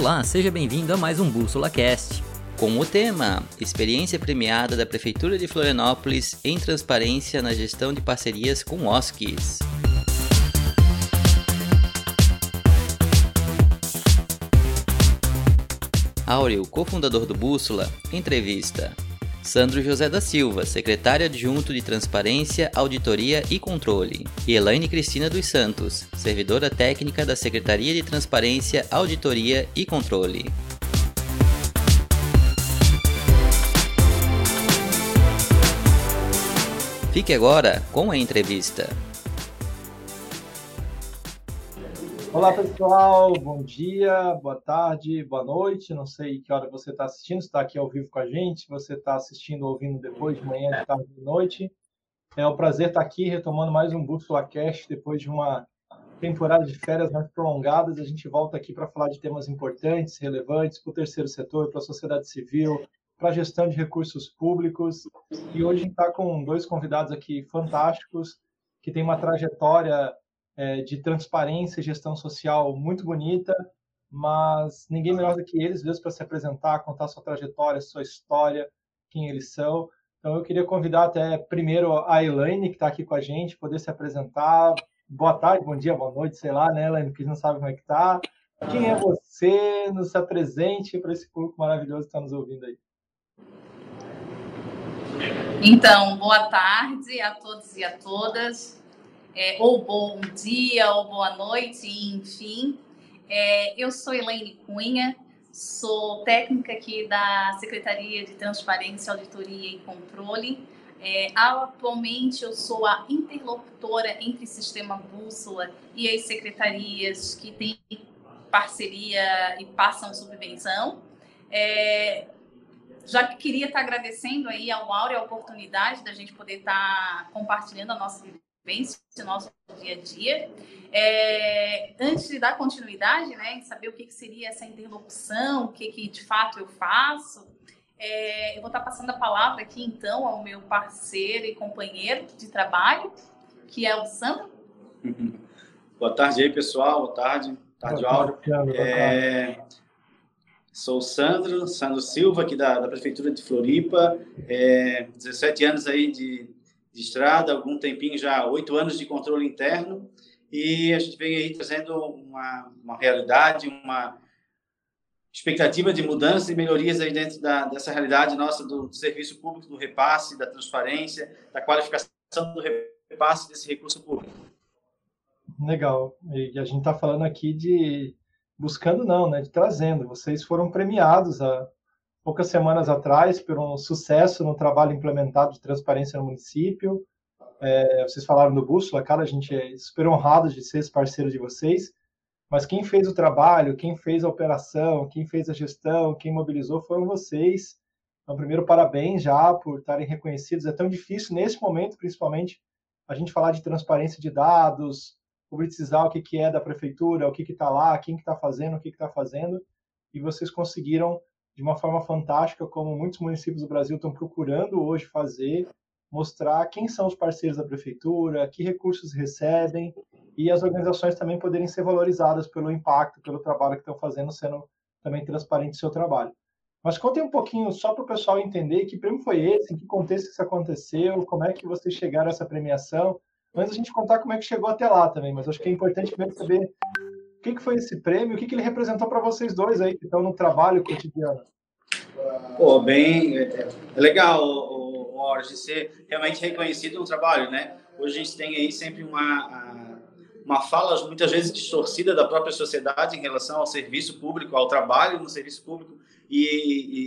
Olá, seja bem-vindo a mais um Bússola Cast. Com o tema Experiência premiada da Prefeitura de Florianópolis em transparência na gestão de parcerias com OSCs. Áureo, cofundador do Bússola, entrevista. Sandro José da Silva, secretário adjunto de Transparência, Auditoria e Controle, e Elaine Cristina dos Santos, servidora técnica da Secretaria de Transparência, Auditoria e Controle. Fique agora com a entrevista. Olá pessoal, bom dia, boa tarde, boa noite. Não sei que hora você está assistindo, está aqui ao vivo com a gente, você está assistindo ou ouvindo depois de manhã, de tarde, de noite. É um prazer estar aqui retomando mais um Bússola Cast depois de uma temporada de férias mais prolongadas. A gente volta aqui para falar de temas importantes, relevantes para o terceiro setor, para a sociedade civil, para a gestão de recursos públicos. E hoje a gente está com dois convidados aqui fantásticos que têm uma trajetória é, de transparência e gestão social muito bonita, mas ninguém melhor do que eles mesmo para se apresentar, contar sua trajetória, sua história, quem eles são. Então eu queria convidar até primeiro a Elaine, que está aqui com a gente, poder se apresentar. Boa tarde, bom dia, boa noite, sei lá, né, Elaine, que não sabe como é que está. Quem é você? Nos apresente para esse público maravilhoso que está nos ouvindo aí. Então, boa tarde a todos e a todas é, ou bom dia, ou boa noite, enfim. É, eu sou Elaine Cunha, sou técnica aqui da Secretaria de Transparência, Auditoria e Controle. É, atualmente eu sou a interlocutora entre o Sistema Bússola e as secretarias que têm parceria e passam subvenção. É, já queria estar agradecendo aí ao Áureo a oportunidade da gente poder estar compartilhando a nossa vivência, o nosso dia a dia. É, antes de dar continuidade, né, em saber o que, que seria essa interlocução, o que, que de fato eu faço, é, eu vou estar passando a palavra aqui então ao meu parceiro e companheiro de trabalho, que é o Sandro. Boa tarde aí, pessoal. Boa tarde. Tarde, Áureo. É, sou o Sandro, Sandro Silva, aqui da, da Prefeitura de Floripa. É, 17 anos aí de de estrada, algum tempinho já, oito anos de controle interno, e a gente vem aí trazendo uma, uma realidade, uma expectativa de mudanças e melhorias aí dentro da, dessa realidade nossa do, do, serviço público, do repasse, da transparência, da qualificação do repasse desse recurso público. Legal. E a gente está falando aqui de buscando não, né, de trazendo. Vocês foram premiados a poucas semanas atrás por um sucesso no trabalho implementado de transparência no município. É, vocês falaram do Bússola, cara, a gente é super honrado de ser esse parceiro de vocês, mas quem fez o trabalho, quem fez a operação, quem fez a gestão, quem mobilizou foram vocês. Então, primeiro, parabéns já por estarem reconhecidos. É tão difícil, nesse momento, principalmente, a gente falar de transparência de dados, publicizar o que, que é da prefeitura, o que está lá, quem está que tá fazendo, o que está fazendo, e vocês conseguiram de uma forma fantástica, como muitos municípios do Brasil estão procurando hoje fazer, mostrar quem são os parceiros da prefeitura, que recursos recebem e as organizações também poderem ser valorizadas pelo impacto, pelo trabalho que estão fazendo, sendo também transparente o seu trabalho. Mas contem um pouquinho só para o pessoal entender que prêmio foi esse, em que contexto isso aconteceu, como é que vocês chegaram a essa premiação, antes a gente contar como é que chegou até lá também, mas acho que é importante primeiro saber o que, que foi esse prêmio? O que, que ele representou para vocês dois aí que estão no trabalho cotidiano? Pô, bem, é, é legal, de ser realmente reconhecido no trabalho, né? Hoje a gente tem aí sempre uma, uma fala muitas vezes distorcida da própria sociedade em relação ao serviço público, ao trabalho no serviço público, e,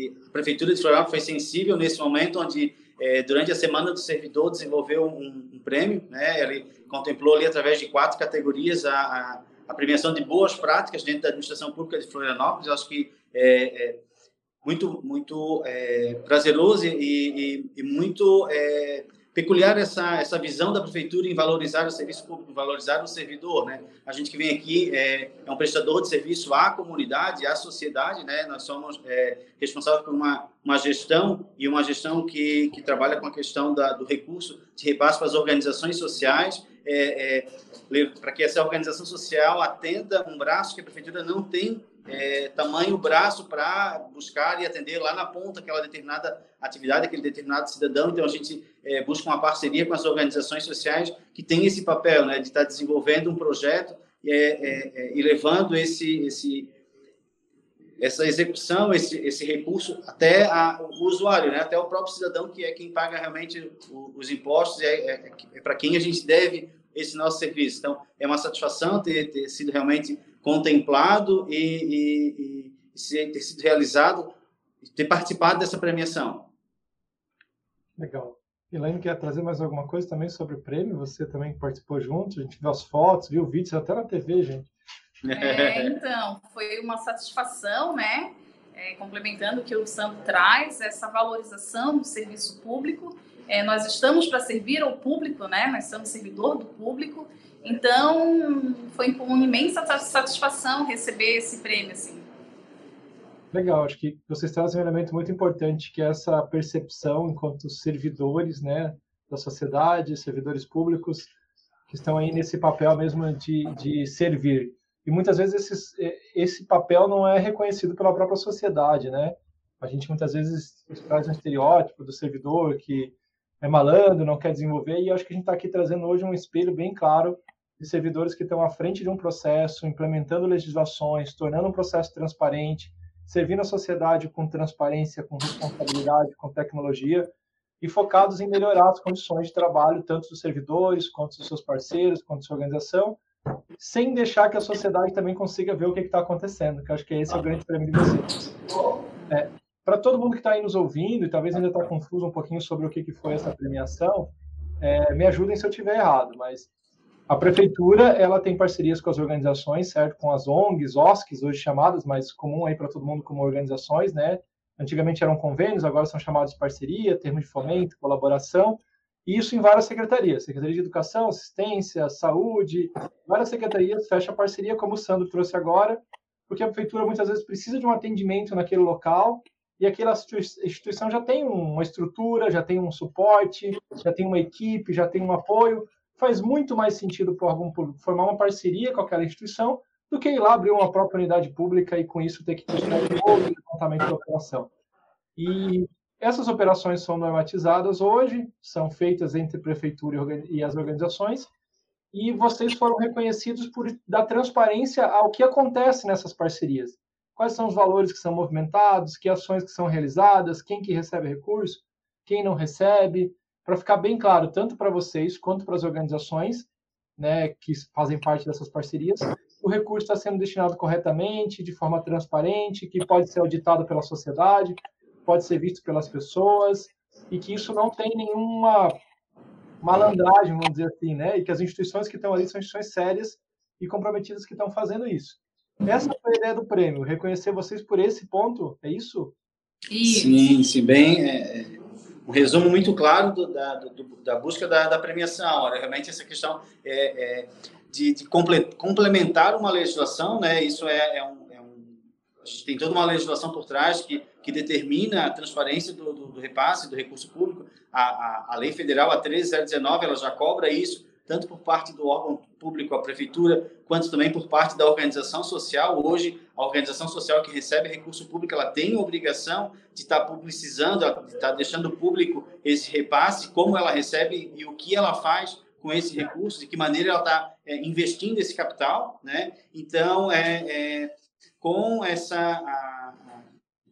e a Prefeitura de Florianópolis foi sensível nesse momento onde é, durante a semana do servidor desenvolveu um, um, prêmio, né? Ele contemplou ali através de quatro categorias a, a a premiação de boas práticas dentro da administração pública de Florianópolis. Eu acho que é, é muito, muito é, prazeroso e, e, e muito é, peculiar essa, essa visão da prefeitura em valorizar o serviço público, valorizar o servidor, né? A gente que vem aqui é, é um prestador de serviço à comunidade, à sociedade, né? Nós somos é, responsáveis por uma, uma gestão e uma gestão que, que trabalha com a questão da, do recurso de repasse para as organizações sociais, é, é, para que essa organização social atenda um braço que a prefeitura não tem é, tamanho braço para buscar e atender lá na ponta aquela determinada atividade, aquele determinado cidadão. Então, a gente é, busca uma parceria com as organizações sociais que têm esse papel né, de estar desenvolvendo um projeto e, é, é, é, e levando esse, esse, essa execução, esse, esse recurso até a, o usuário, né, até o próprio cidadão, que é quem paga realmente os impostos, é, é, é para quem a gente deve esse nosso serviço. Então, é uma satisfação ter, ter sido realmente contemplado e, e, e, ter sido realizado, ter participado dessa premiação. Legal. Elaine, quer trazer mais alguma coisa também sobre o prêmio? Você também participou junto, a gente viu as fotos, viu vídeos, até na TV, gente. É, então, foi uma satisfação, né? É, complementando o que o Santo traz, essa valorização do serviço público. É, nós estamos para servir ao público, né? Nós somos servidor do público então, foi com imensa satisfação receber esse prêmio, assim. Legal, acho que vocês trazem um elemento muito importante, que é essa percepção enquanto servidores, né, da sociedade, servidores públicos, que estão aí nesse papel mesmo de, de servir. E muitas vezes esse, esse papel não é reconhecido pela própria sociedade, né? A gente muitas vezes traz um estereótipo do servidor que é malandro, não quer desenvolver, e acho que a gente está aqui trazendo hoje um espelho bem claro de servidores que estão à frente de um processo, implementando legislações, tornando um processo transparente, servindo a sociedade com transparência, com responsabilidade, com tecnologia e focados em melhorar as condições de trabalho tanto dos servidores, quanto dos seus parceiros, quanto da sua organização, sem deixar que a sociedade também consiga ver o que está acontecendo, que eu acho que esse é o grande prêmio de vocês. É, Para todo mundo que está aí nos ouvindo e talvez ainda está confuso um pouquinho sobre o que, que foi essa premiação, é, me ajudem se eu estiver errado, mas a prefeitura ela tem parcerias com as organizações, certo? Com as ONGs, OSCs, hoje chamadas, mas comum aí para todo mundo como organizações, né? Antigamente eram convênios, agora são chamados de parceria, termo de fomento, colaboração, e isso em várias secretarias, Secretaria de Educação, Assistência, Saúde, várias secretarias fecha parceria, como o Sandro trouxe agora, porque a prefeitura muitas vezes precisa de um atendimento naquele local e aquela instituição já tem uma estrutura, já tem um suporte, já tem uma equipe, já tem um apoio, faz muito mais sentido para órgão público formar uma parceria com aquela instituição do que ir lá abrir uma própria unidade pública e com isso ter que custear todo o levantamento da operação. E essas operações são normatizadas hoje, são feitas entre prefeitura e as organizações, e vocês foram reconhecidos por dar transparência ao que acontece nessas parcerias. Quais são os valores que são movimentados, que ações que são realizadas, quem que recebe recurso, quem não recebe, para ficar bem claro, tanto para vocês quanto para as organizações né, que fazem parte dessas parcerias, o recurso está sendo destinado corretamente, de forma transparente, que pode ser auditado pela sociedade, pode ser visto pelas pessoas, e que isso não tem nenhuma malandragem, vamos dizer assim, né? E que as instituições que estão ali são instituições sérias e comprometidas que estão fazendo isso. Essa foi a ideia do prêmio, reconhecer vocês por esse ponto, é isso? Sim, sim, bem. É, um resumo muito claro do, da, do, da busca da, da, premiação. Olha, realmente essa questão é, é de, de, complementar uma legislação, né? Isso é, é, é, um, gente tem toda uma legislação por trás que que determina a transparência do, do, do repasse do recurso público. A, a, a lei federal a 13019 ela já cobra isso tanto por parte do órgão público, a prefeitura, quanto também por parte da organização social. Hoje, a organização social que recebe recurso público, ela tem a obrigação de estar publicizando, de estar deixando público esse repasse, como ela recebe e o que ela faz com esse recurso, de que maneira ela está é, investindo esse capital, né? Então, é, é com essa a,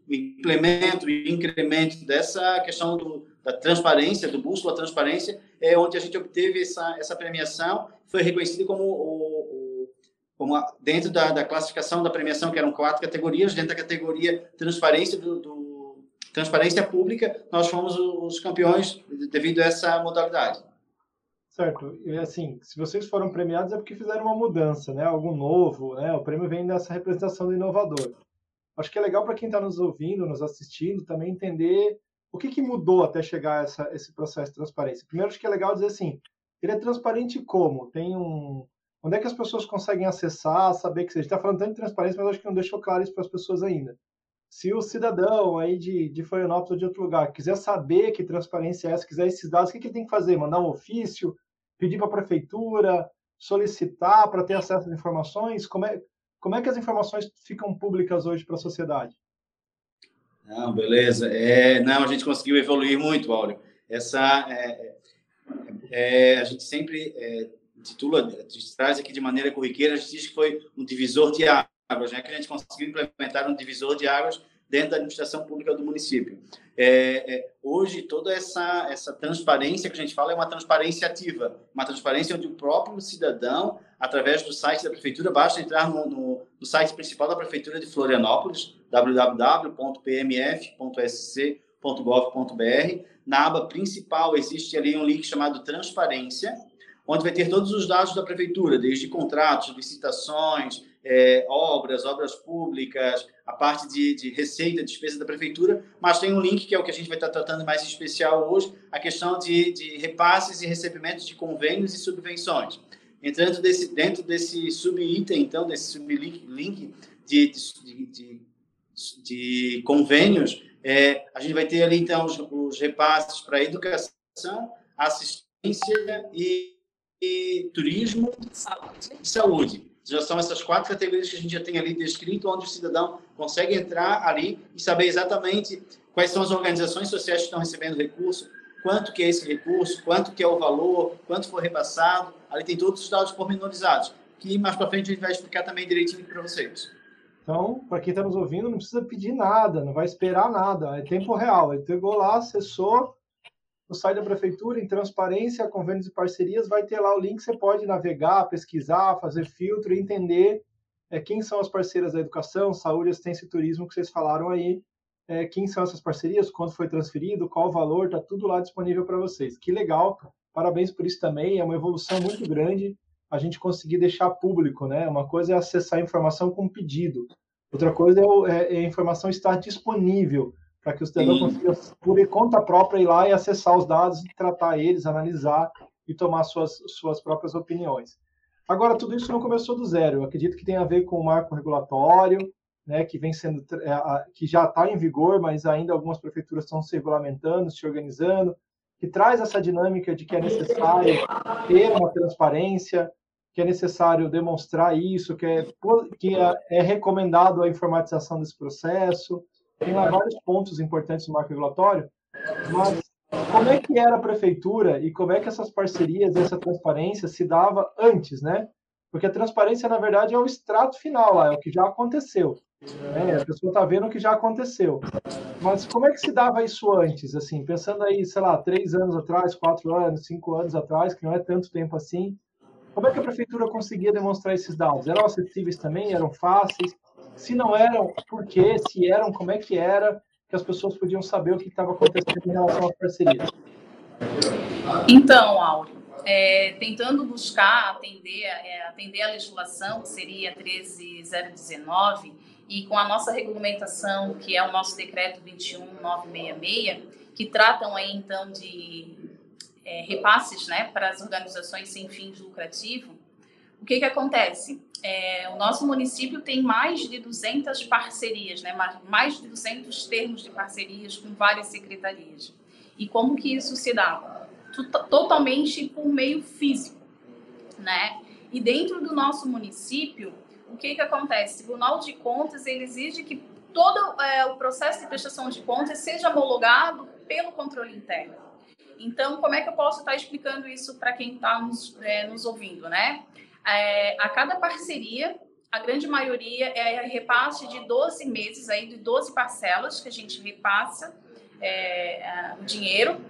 implemento e incremento dessa questão do, da transparência, do bússola transparência, é onde a gente obteve essa, essa premiação, foi reconhecido como, o, como dentro da, da, classificação da premiação, que eram quatro categorias, dentro da categoria transparência do, do transparência pública, nós fomos os campeões devido a essa modalidade. Certo. E assim, se vocês foram premiados é porque fizeram uma mudança, né? Algo novo, né? O prêmio vem dessa representação do inovador. Acho que é legal para quem está nos ouvindo, nos assistindo, também entender o que, que mudou até chegar a essa, esse processo de transparência? Primeiro, acho que é legal dizer assim, ele é transparente como? Tem um... Onde é que as pessoas conseguem acessar, saber que... Gente está falando tanto de transparência, mas acho que não deixou claro isso para as pessoas ainda. Se o cidadão aí de, de Florianópolis ou de outro lugar quiser saber que transparência é essa, quiser esses dados, o que, que ele tem que fazer? Mandar um ofício? Pedir para a prefeitura? Solicitar para ter acesso às informações? Como é, Como é que as informações ficam públicas hoje para a sociedade? Não, beleza. É, não, a gente conseguiu evoluir muito, Áureo. Essa, é, é, a gente sempre é, titula, traz aqui de maneira corriqueira, a gente diz que foi um divisor de águas, né? que a gente conseguiu implementar um divisor de águas dentro da administração pública do município. É, é, hoje, toda essa, essa transparência que a gente fala é uma transparência ativa, uma transparência onde o próprio cidadão, através do site da prefeitura, basta entrar no, no, no site principal da prefeitura de Florianópolis, www.pmf.sc.gov.br. Na aba principal existe ali um link chamado Transparência, onde vai ter todos os dados da prefeitura, desde contratos, licitações, é, obras, obras públicas, a parte de, de, receita, despesa da prefeitura, mas tem um link que é o que a gente vai estar tratando mais especial hoje, a questão de, de repasses e recebimentos de convênios e subvenções. Entrando desse, dentro desse subitem, então, desse sublink link de, de, de convênios, é, a gente vai ter ali, então, os, os repasses para educação, assistência e, e turismo e saúde já são essas quatro categorias que a gente já tem ali descrito, onde o cidadão consegue entrar ali e saber exatamente quais são as organizações sociais que estão recebendo recurso, quanto que é esse recurso, quanto que é o valor, quanto foi repassado. Ali tem todos os dados pormenorizados, que mais para frente a gente vai explicar também direitinho para vocês. Então, para quem está nos ouvindo, não precisa pedir nada, não vai esperar nada, é tempo real. Ele pegou lá, acessou, no site da prefeitura, em transparência, convênios e parcerias, vai ter lá o link, você pode navegar, pesquisar, fazer filtro e entender é, quem são as parceiras da educação, saúde, assistência e turismo que vocês falaram aí, é, quem são essas parcerias, quanto foi transferido, qual o valor, está tudo lá disponível para vocês. Que legal, parabéns por isso também, é uma evolução muito grande a gente conseguir deixar público, né? Uma coisa é acessar a informação com pedido, outra coisa é, é, é a informação estar disponível para que o cidadão consiga, por conta própria, ir lá e acessar os dados, tratar eles, analisar e tomar suas, suas próprias opiniões. Agora, tudo isso não começou do zero. Eu acredito que tem a ver com o marco regulatório, né, que vem sendo, que já está em vigor, mas ainda algumas prefeituras estão se regulamentando, se organizando, que traz essa dinâmica de que é necessário ter uma transparência, que é necessário demonstrar isso, que é, que é, é recomendado a informatização desse processo, tem lá vários pontos importantes no marco regulatório, mas como é que era a prefeitura e como é que essas parcerias, essa transparência se dava antes, né? Porque a transparência, na verdade, é o extrato final lá, é o que já aconteceu. Né? A pessoa está vendo o que já aconteceu. Mas como é que se dava isso antes? Assim, pensando aí, sei lá, três anos atrás, quatro anos, cinco anos atrás, que não é tanto tempo assim, como é que a prefeitura conseguia demonstrar esses dados? Eram acessíveis também? Eram fáceis? Se não eram, por quê? Se eram, como é que era? Que as pessoas podiam saber o que estava acontecendo em relação às parcerias. Então, Áureo, é, tentando buscar atender, é, atender a legislação, que seria 13019, e com a nossa regulamentação, que é o nosso decreto 21966, que tratam aí então de é, repasses né, para as organizações sem fins lucrativos, o que, que acontece? É, o nosso município tem mais de 200 parcerias, né? mais de 200 termos de parcerias com várias secretarias. E como que isso se dá? Totalmente por meio físico, né? E dentro do nosso município, o que que acontece? O Tribunal de Contas ele exige que todo é, o processo de prestação de contas seja homologado pelo controle interno. Então, como é que eu posso estar explicando isso para quem está nos, é, nos ouvindo, né? É, a cada parceria, a grande maioria é repasse de 12 meses, aí, de 12 parcelas que a gente repassa é, o dinheiro.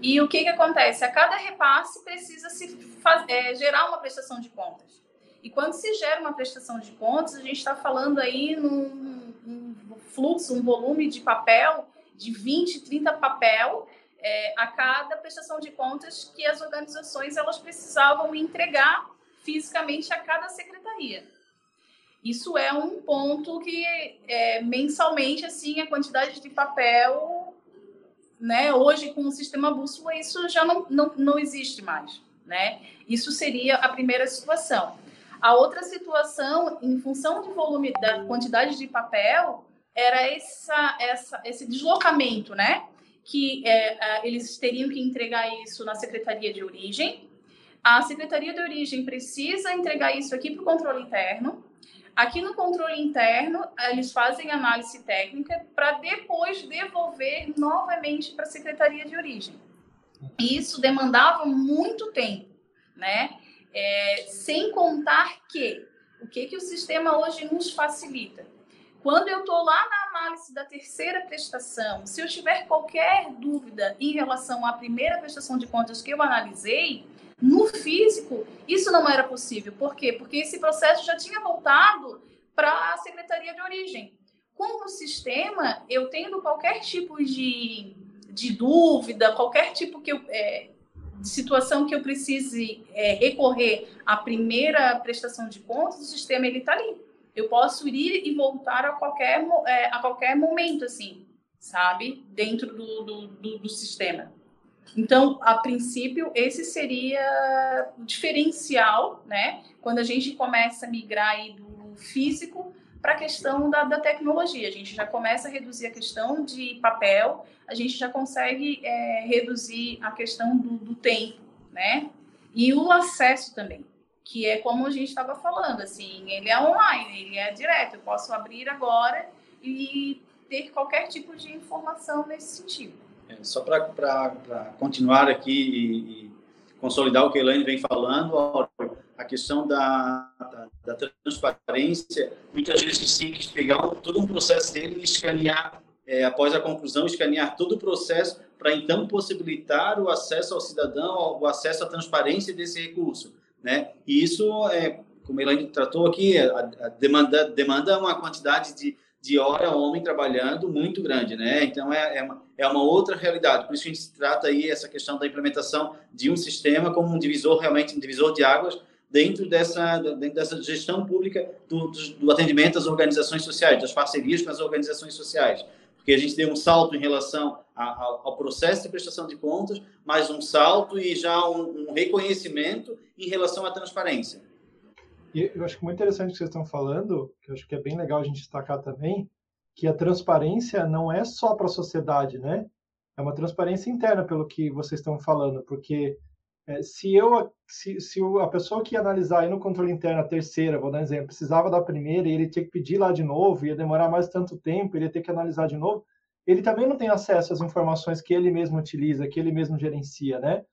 E o que, que acontece? A cada repasse precisa se faz, é, gerar uma prestação de contas. E quando se gera uma prestação de contas, a gente está falando aí num, num, fluxo, um volume de papel de 20, 30 papel é, a cada prestação de contas que as organizações elas precisavam entregar fisicamente a cada secretaria. Isso é um ponto que é, mensalmente assim a quantidade de papel, né? Hoje com o sistema bússola isso já não, não, não existe mais, né? Isso seria a primeira situação. A outra situação, em função do volume da quantidade de papel, era essa, essa, esse deslocamento, né? Que é, eles teriam que entregar isso na secretaria de origem, a Secretaria de Origem precisa entregar isso aqui para o controle interno. Aqui no controle interno, eles fazem análise técnica para depois devolver novamente para a Secretaria de Origem. E isso demandava muito tempo, né? É, sem contar que o que, que o sistema hoje nos facilita? Quando eu estou lá na análise da terceira prestação, se eu tiver qualquer dúvida em relação à primeira prestação de contas que eu analisei, no físico, isso não era possível. Por quê? Porque esse processo já tinha voltado para a Secretaria de Origem. Com o sistema, eu tendo qualquer tipo de, de dúvida, qualquer tipo que eu, é, de situação que eu precise é, recorrer à primeira prestação de contas, o sistema está ali. Eu posso ir e voltar a qualquer, é, a qualquer momento, assim, sabe? Dentro do, do, do, do sistema. Então, a princípio, esse seria o diferencial, né? Quando a gente começa a migrar aí do físico para a questão da, da, tecnologia. A gente já começa a reduzir a questão de papel, a gente já consegue é, reduzir a questão do, do, tempo, né? E o acesso também, que é como a gente estava falando, assim, ele é online, ele é direto. Eu posso abrir agora e ter qualquer tipo de informação nesse sentido. É, só para continuar aqui e, e, consolidar o que a Elaine vem falando, a questão da, da, da transparência, muitas vezes tem que pegar todo um processo dele e escanear, é, após a conclusão, escanear todo o processo para então possibilitar o acesso ao cidadão, o acesso à transparência desse recurso. Né? E isso, é, como a Elaine tratou aqui, a, a demanda, demanda uma quantidade de de hora homem trabalhando muito grande, né? Então é, é, uma, é uma outra realidade. Por isso a gente trata aí essa questão da implementação de um sistema como um divisor realmente um divisor de águas dentro dessa dentro dessa gestão pública do, do, atendimento às organizações sociais, das parcerias com as organizações sociais, porque a gente deu um salto em relação a, a, ao processo de prestação de contas, mas um salto e já um, um reconhecimento em relação à transparência. E eu acho que muito interessante o que vocês estão falando, que eu acho que é bem legal a gente destacar também, que a transparência não é só para a sociedade, né? É uma transparência interna, pelo que vocês estão falando, porque é, se eu, se, se a pessoa que ia analisar aí no controle interno a terceira, vou dar um exemplo, precisava da primeira e ele tinha que pedir lá de novo, ia demorar mais tanto tempo, ele ia ter que analisar de novo, ele também não tem acesso às informações que ele mesmo utiliza, que ele mesmo gerencia, né?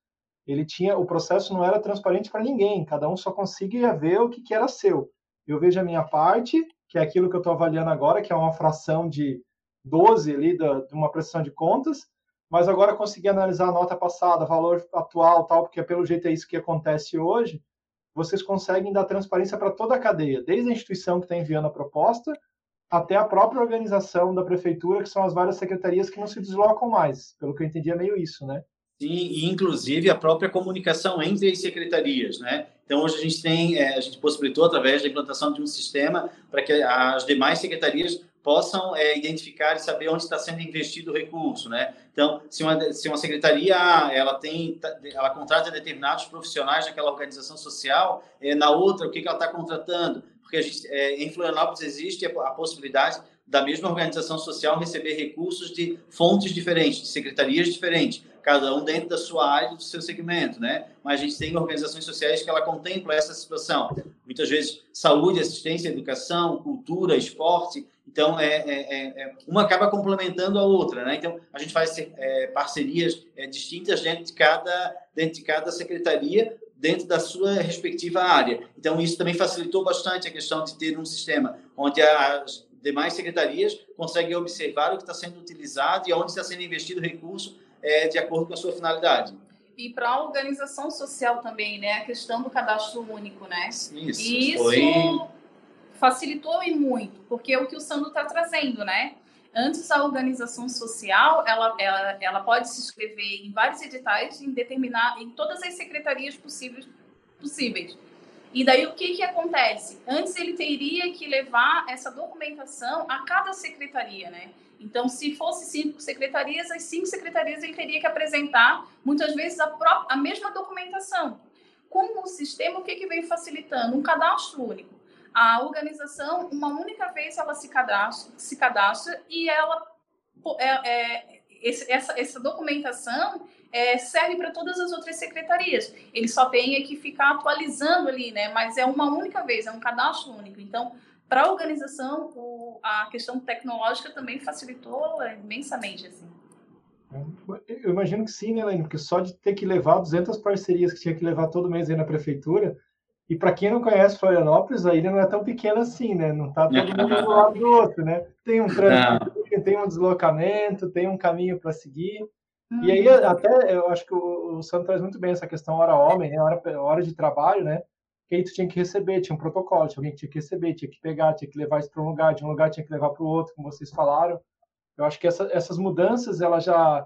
ele tinha o processo não era transparente para ninguém, cada um só conseguia ver o que, que era seu. Eu vejo a minha parte, que é aquilo que eu estou avaliando agora, que é uma fração de 12 ali da, de uma prestação de contas, mas agora consegui analisar a nota passada, valor atual, tal, porque pelo jeito é isso que acontece hoje. Vocês conseguem dar transparência para toda a cadeia, desde a instituição que está enviando a proposta até a própria organização da prefeitura, que são as várias secretarias que não se deslocam mais. Pelo que eu entendi, é meio isso, né? Sim, e inclusive a própria comunicação entre as secretarias, né? Então hoje a gente tem, é, a gente possibilitou através da implantação de um sistema para que as demais secretarias possam é, identificar e saber onde está sendo investido o recurso, né? Então, se uma, se uma secretaria ela tem, ela contrata determinados profissionais daquela organização social, é, na outra o que, que ela está contratando? Porque gente, é, em Florianópolis existe a, a possibilidade da mesma organização social receber recursos de fontes diferentes, de secretarias diferentes cada um dentro da sua área, do seu segmento, né? Mas a gente tem organizações sociais que ela contempla essa situação. Muitas vezes saúde, assistência, educação, cultura, esporte. Então, é, é, é, é uma acaba complementando a outra, né? Então, a gente faz é, parcerias é, distintas dentro de cada dentro de cada secretaria dentro da sua respectiva área. Então, isso também facilitou bastante a questão de ter um sistema onde as demais secretarias conseguem observar o que está sendo utilizado e onde está sendo investido recurso é, de acordo com a sua finalidade. E para a organização social também, né? A questão do cadastro único, né? Isso. E isso foi... facilitou e muito, porque é o que o Sandro está trazendo, né? Antes, a organização social, ela, ela, ela pode se inscrever em vários editais em determinar, em todas as secretarias possíveis. possíveis. E daí, o que, que acontece? Antes, ele teria que levar essa documentação a cada secretaria, né? Então, se fosse cinco secretarias, as cinco secretarias ele teria que apresentar, muitas vezes, a, própria, a mesma documentação. Com o sistema, o que, que vem facilitando? Um cadastro único. A organização, uma única vez, ela se cadastra, se cadastra e ela é, é, esse, essa, essa documentação é, serve para todas as outras secretarias. Ele só tem que ficar atualizando ali, né? Mas é uma única vez, é um cadastro único. Então, para a organização, o, a questão tecnológica também facilitou imensamente, assim. Eu imagino que sim, né, Elaine? Porque só de ter que levar 200 parcerias que tinha que levar todo mês aí na prefeitura, e para quem não conhece Florianópolis, a ilha não é tão pequena assim, né? Não está todo mundo do lado do outro, né? Tem um trânsito, tem um deslocamento, tem um caminho para seguir. Hum. E aí, uhum. até, eu acho que o, o Sandro traz muito bem essa questão hora-homem, né? hora, hora de trabalho, né? Que aí tu tinha que receber, tinha um protocolo, tinha alguém que tinha que receber, tinha que pegar, tinha que levar isso para um lugar, de um lugar tinha que levar para o outro, como vocês falaram. Eu acho que essa, essas mudanças, ela já...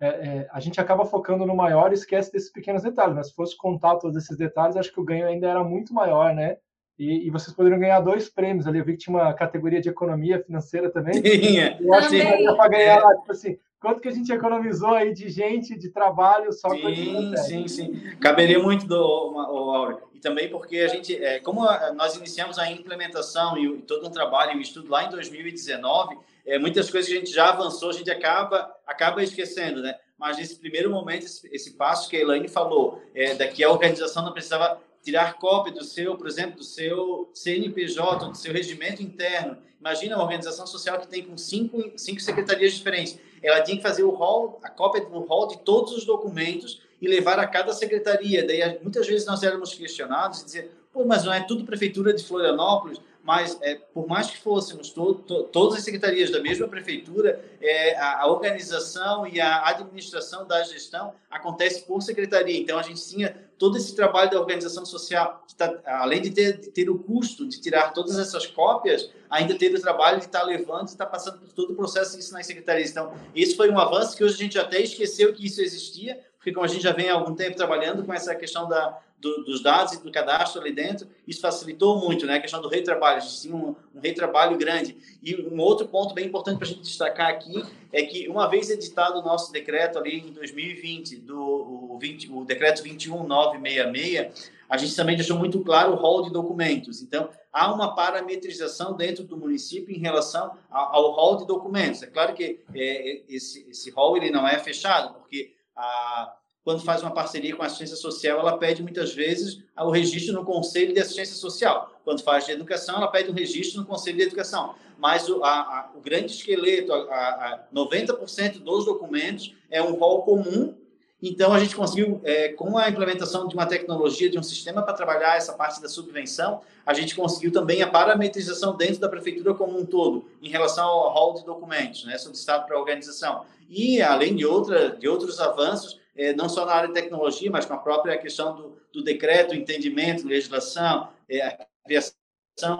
É, é, a gente acaba focando no maior e esquece desses pequenos detalhes, mas se fosse contar todos esses detalhes, acho que o ganho ainda era muito maior, né? E, e, vocês poderiam ganhar dois prêmios ali. Eu vi que tinha uma categoria de economia financeira também. Tinha. Eu acho que daria para ganhar, tipo assim, quanto que a gente economizou aí de gente, de trabalho, só Sim, sim, sim. Caberia muito do Aura. E também porque a gente, é, como nós iniciamos a implementação e todo um trabalho e um estudo lá em 2019, é, muitas coisas que a gente já avançou, a gente acaba, acaba esquecendo, né? Mas nesse primeiro momento, esse, esse passo que a Elaine falou, é, daqui a organização não precisava tirar cópia do seu, por exemplo, do seu CNPJ, do seu regimento interno. Imagina uma organização social que tem com cinco, cinco secretarias diferentes. Ela tinha que fazer o rol, a cópia do rol de todos os documentos e levar a cada secretaria. Daí, muitas vezes nós éramos questionados e dizer, pô, mas não é tudo prefeitura de Florianópolis? Mas é, por mais que fôssemos to, to, todas as secretarias da mesma prefeitura, é, a, a, organização e a administração da gestão acontece por secretaria. Então, a gente tinha todo esse trabalho da organização social, tá, além de ter, de ter, o custo de tirar todas essas cópias, ainda ter o trabalho de estar tá levando e estar tá passando por todo o processo disso nas secretarias. Então, isso foi um avanço que hoje a gente até esqueceu que isso existia, porque como a gente já vem há algum tempo trabalhando com essa questão da, do, dos dados e do cadastro ali dentro, isso facilitou muito, né? A questão do retrabalho, a gente tinha um, um retrabalho grande. E um outro ponto bem importante para a gente destacar aqui é que, uma vez editado o nosso decreto ali em 2020, do, o, 20, o decreto 21966, a gente também deixou muito claro o rol de documentos. Então, há uma parametrização dentro do município em relação ao, rol de documentos. É claro que é, esse, esse rol ele não é fechado, porque a quando faz uma parceria com a assistência social, ela pede muitas vezes o registro no Conselho de Assistência Social. Quando faz de educação, ela pede um registro no Conselho de Educação. Mas o, a, a, o grande esqueleto, a 90% dos documentos é um rol comum. Então, a gente conseguiu, é, com a implementação de uma tecnologia, de um sistema para trabalhar essa parte da subvenção, a gente conseguiu também a parametrização dentro da prefeitura como um todo, em relação ao rol de documentos, né, solicitado para a organização. E, além de, outra, de outros avanços, é, não só na área de tecnologia, mas com a própria questão do, do decreto, entendimento, legislação, é, a criação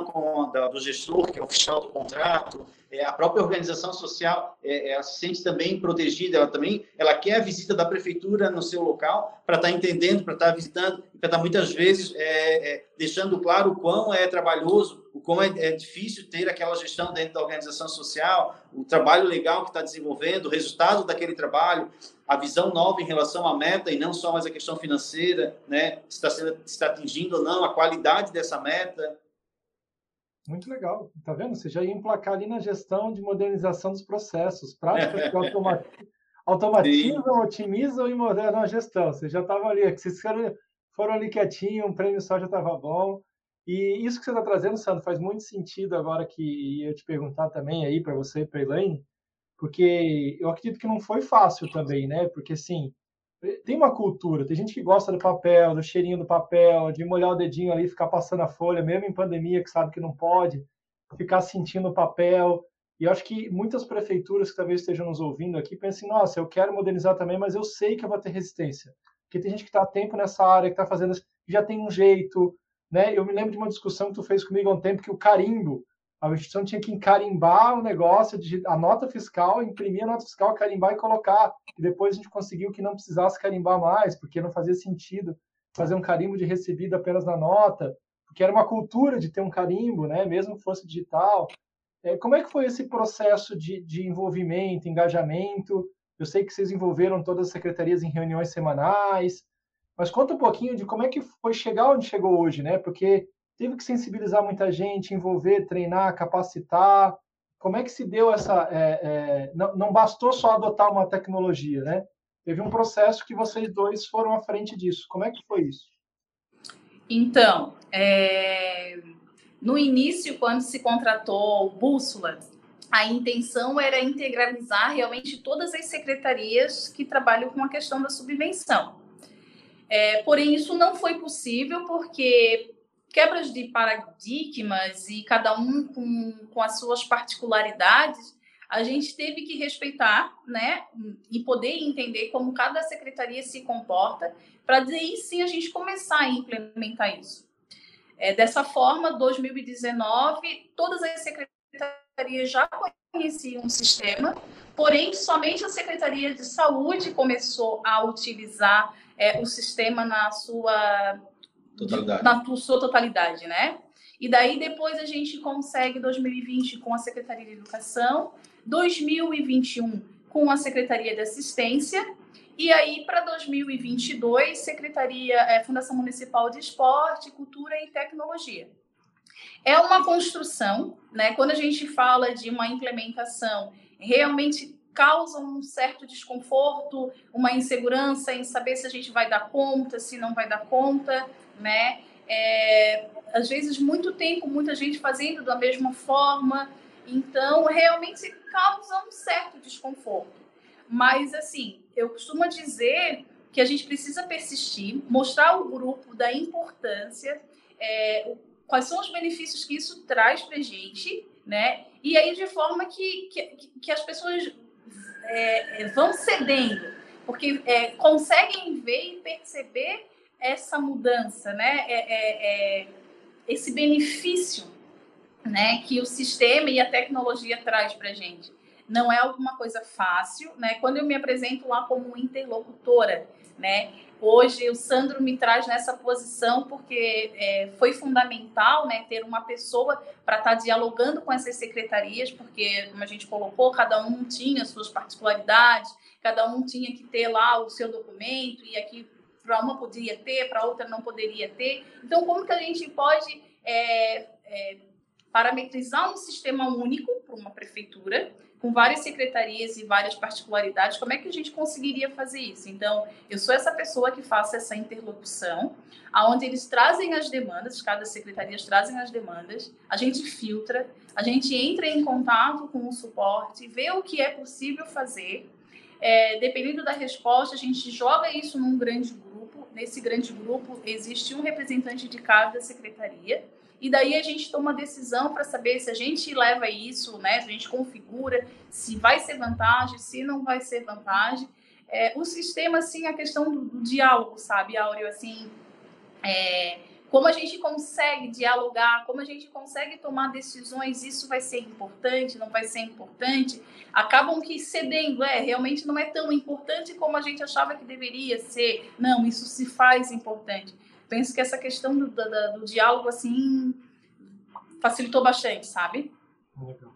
com, da, do gestor, que é o oficial do contrato, é, a própria organização social é, ela se sente também protegida, ela também ela quer a visita da prefeitura no seu local para estar tá entendendo, para estar tá visitando, para estar tá muitas vezes é, é, deixando claro o quão é trabalhoso, o quão é, é, difícil ter aquela gestão dentro da organização social, o trabalho legal que está desenvolvendo, o resultado daquele trabalho, a visão nova em relação à meta e não só mais a questão financeira, né? Se está, sendo, se está atingindo ou não a qualidade dessa meta. Muito legal. Tá vendo? Você já ia emplacar ali na gestão de modernização dos processos, práticas que automatizam, otimizam e modernam a gestão. Você já estava ali, vocês foram, ali quietinho, um prêmio só já estava bom. E isso que você está trazendo, Sandro, faz muito sentido agora que eu te perguntar também aí para você, para Elaine, porque eu acredito que não foi fácil também, né? Porque assim, tem uma cultura, tem gente que gosta do papel, do cheirinho do papel, de molhar o dedinho ali, ficar passando a folha, mesmo em pandemia, que sabe que não pode, ficar sentindo o papel. E eu acho que muitas prefeituras que talvez estejam nos ouvindo aqui pensem, nossa, eu quero modernizar também, mas eu sei que eu vou ter resistência. Porque tem gente que está há tempo nessa área, que está fazendo, já tem um jeito, né? Eu me lembro de uma discussão que tu fez comigo há um tempo, que o carimbo, a instituição tinha que encarimbar o negócio, a nota fiscal, imprimir a nota fiscal, carimbar e colocar. E depois a gente conseguiu que não precisasse carimbar mais, porque não fazia sentido fazer um carimbo de recebido apenas na nota, porque era uma cultura de ter um carimbo, né? mesmo que fosse digital. É, como é que foi esse processo de, de envolvimento, engajamento? Eu sei que vocês envolveram todas as secretarias em reuniões semanais, mas conta um pouquinho de como é que foi chegar onde chegou hoje, né? Porque teve que sensibilizar muita gente, envolver, treinar, capacitar. Como é que se deu essa? É, é, não, não bastou só adotar uma tecnologia, né? Teve um processo que vocês dois foram à frente disso. Como é que foi isso? Então, é... No início, quando se contratou Bússola, a intenção era integralizar realmente todas as secretarias que trabalham com a questão da subvenção. É, porém, isso não foi possível porque quebras de paradigmas e cada um com, com as suas particularidades, a gente teve que respeitar, né, e poder entender como cada secretaria se comporta, para daí sim a gente começar a implementar isso. É, dessa forma, 2019, todas as secretarias já conheciam o sistema, porém, somente a Secretaria de Saúde começou a utilizar é, o sistema na sua totalidade. na sua totalidade, né? E daí depois a gente consegue 2020 com a Secretaria de Educação, 2021 com a Secretaria de Assistência e aí para 2022 Secretaria é, Fundação Municipal de Esporte, Cultura e Tecnologia. É uma construção, né? Quando a gente fala de uma implementação, realmente causa um certo desconforto, uma insegurança em saber se a gente vai dar conta, se não vai dar conta, né? É, às vezes muito tempo, muita gente fazendo da mesma forma, então realmente causa um certo desconforto. Mas assim, eu costumo dizer que a gente precisa persistir, mostrar ao grupo da importância, é, quais são os benefícios que isso traz para gente, né? E aí de forma que, que, que as pessoas é, é, vão cedendo, porque é, conseguem ver e perceber essa mudança, né? É, é, é, esse benefício, né? Que o sistema e a tecnologia traz para gente. Não é alguma coisa fácil, né? Quando eu me apresento lá como interlocutora, né? Hoje o Sandro me traz nessa posição porque é, foi fundamental né, ter uma pessoa para estar tá dialogando com essas secretarias, porque, como a gente colocou, cada um tinha suas particularidades, cada um tinha que ter lá o seu documento, e aqui para uma poderia ter, para outra não poderia ter. Então, como que a gente pode é, é, parametrizar um sistema único para uma prefeitura com várias secretarias e várias particularidades, como é que a gente conseguiria fazer isso? Então, eu sou essa pessoa que faça essa interlocução, aonde eles trazem as demandas, cada secretaria trazem as demandas, a gente filtra, a gente entra em contato com o suporte, vê o que é possível fazer. É, dependendo da resposta, a gente joga isso num grande grupo. Nesse grande grupo existe um representante de cada secretaria e daí a gente toma decisão para saber se a gente leva isso, né? Se a gente configura, se vai ser vantagem, se não vai ser vantagem. É, o sistema, assim, a questão do, do diálogo, sabe, Áureo? Assim, é, como a gente consegue dialogar, como a gente consegue tomar decisões, isso vai ser importante, não vai ser importante, acabam que cedendo, é, realmente não é tão importante como a gente achava que deveria ser, não, isso se faz importante penso que essa questão do, do, do diálogo, assim, facilitou bastante, sabe? Legal.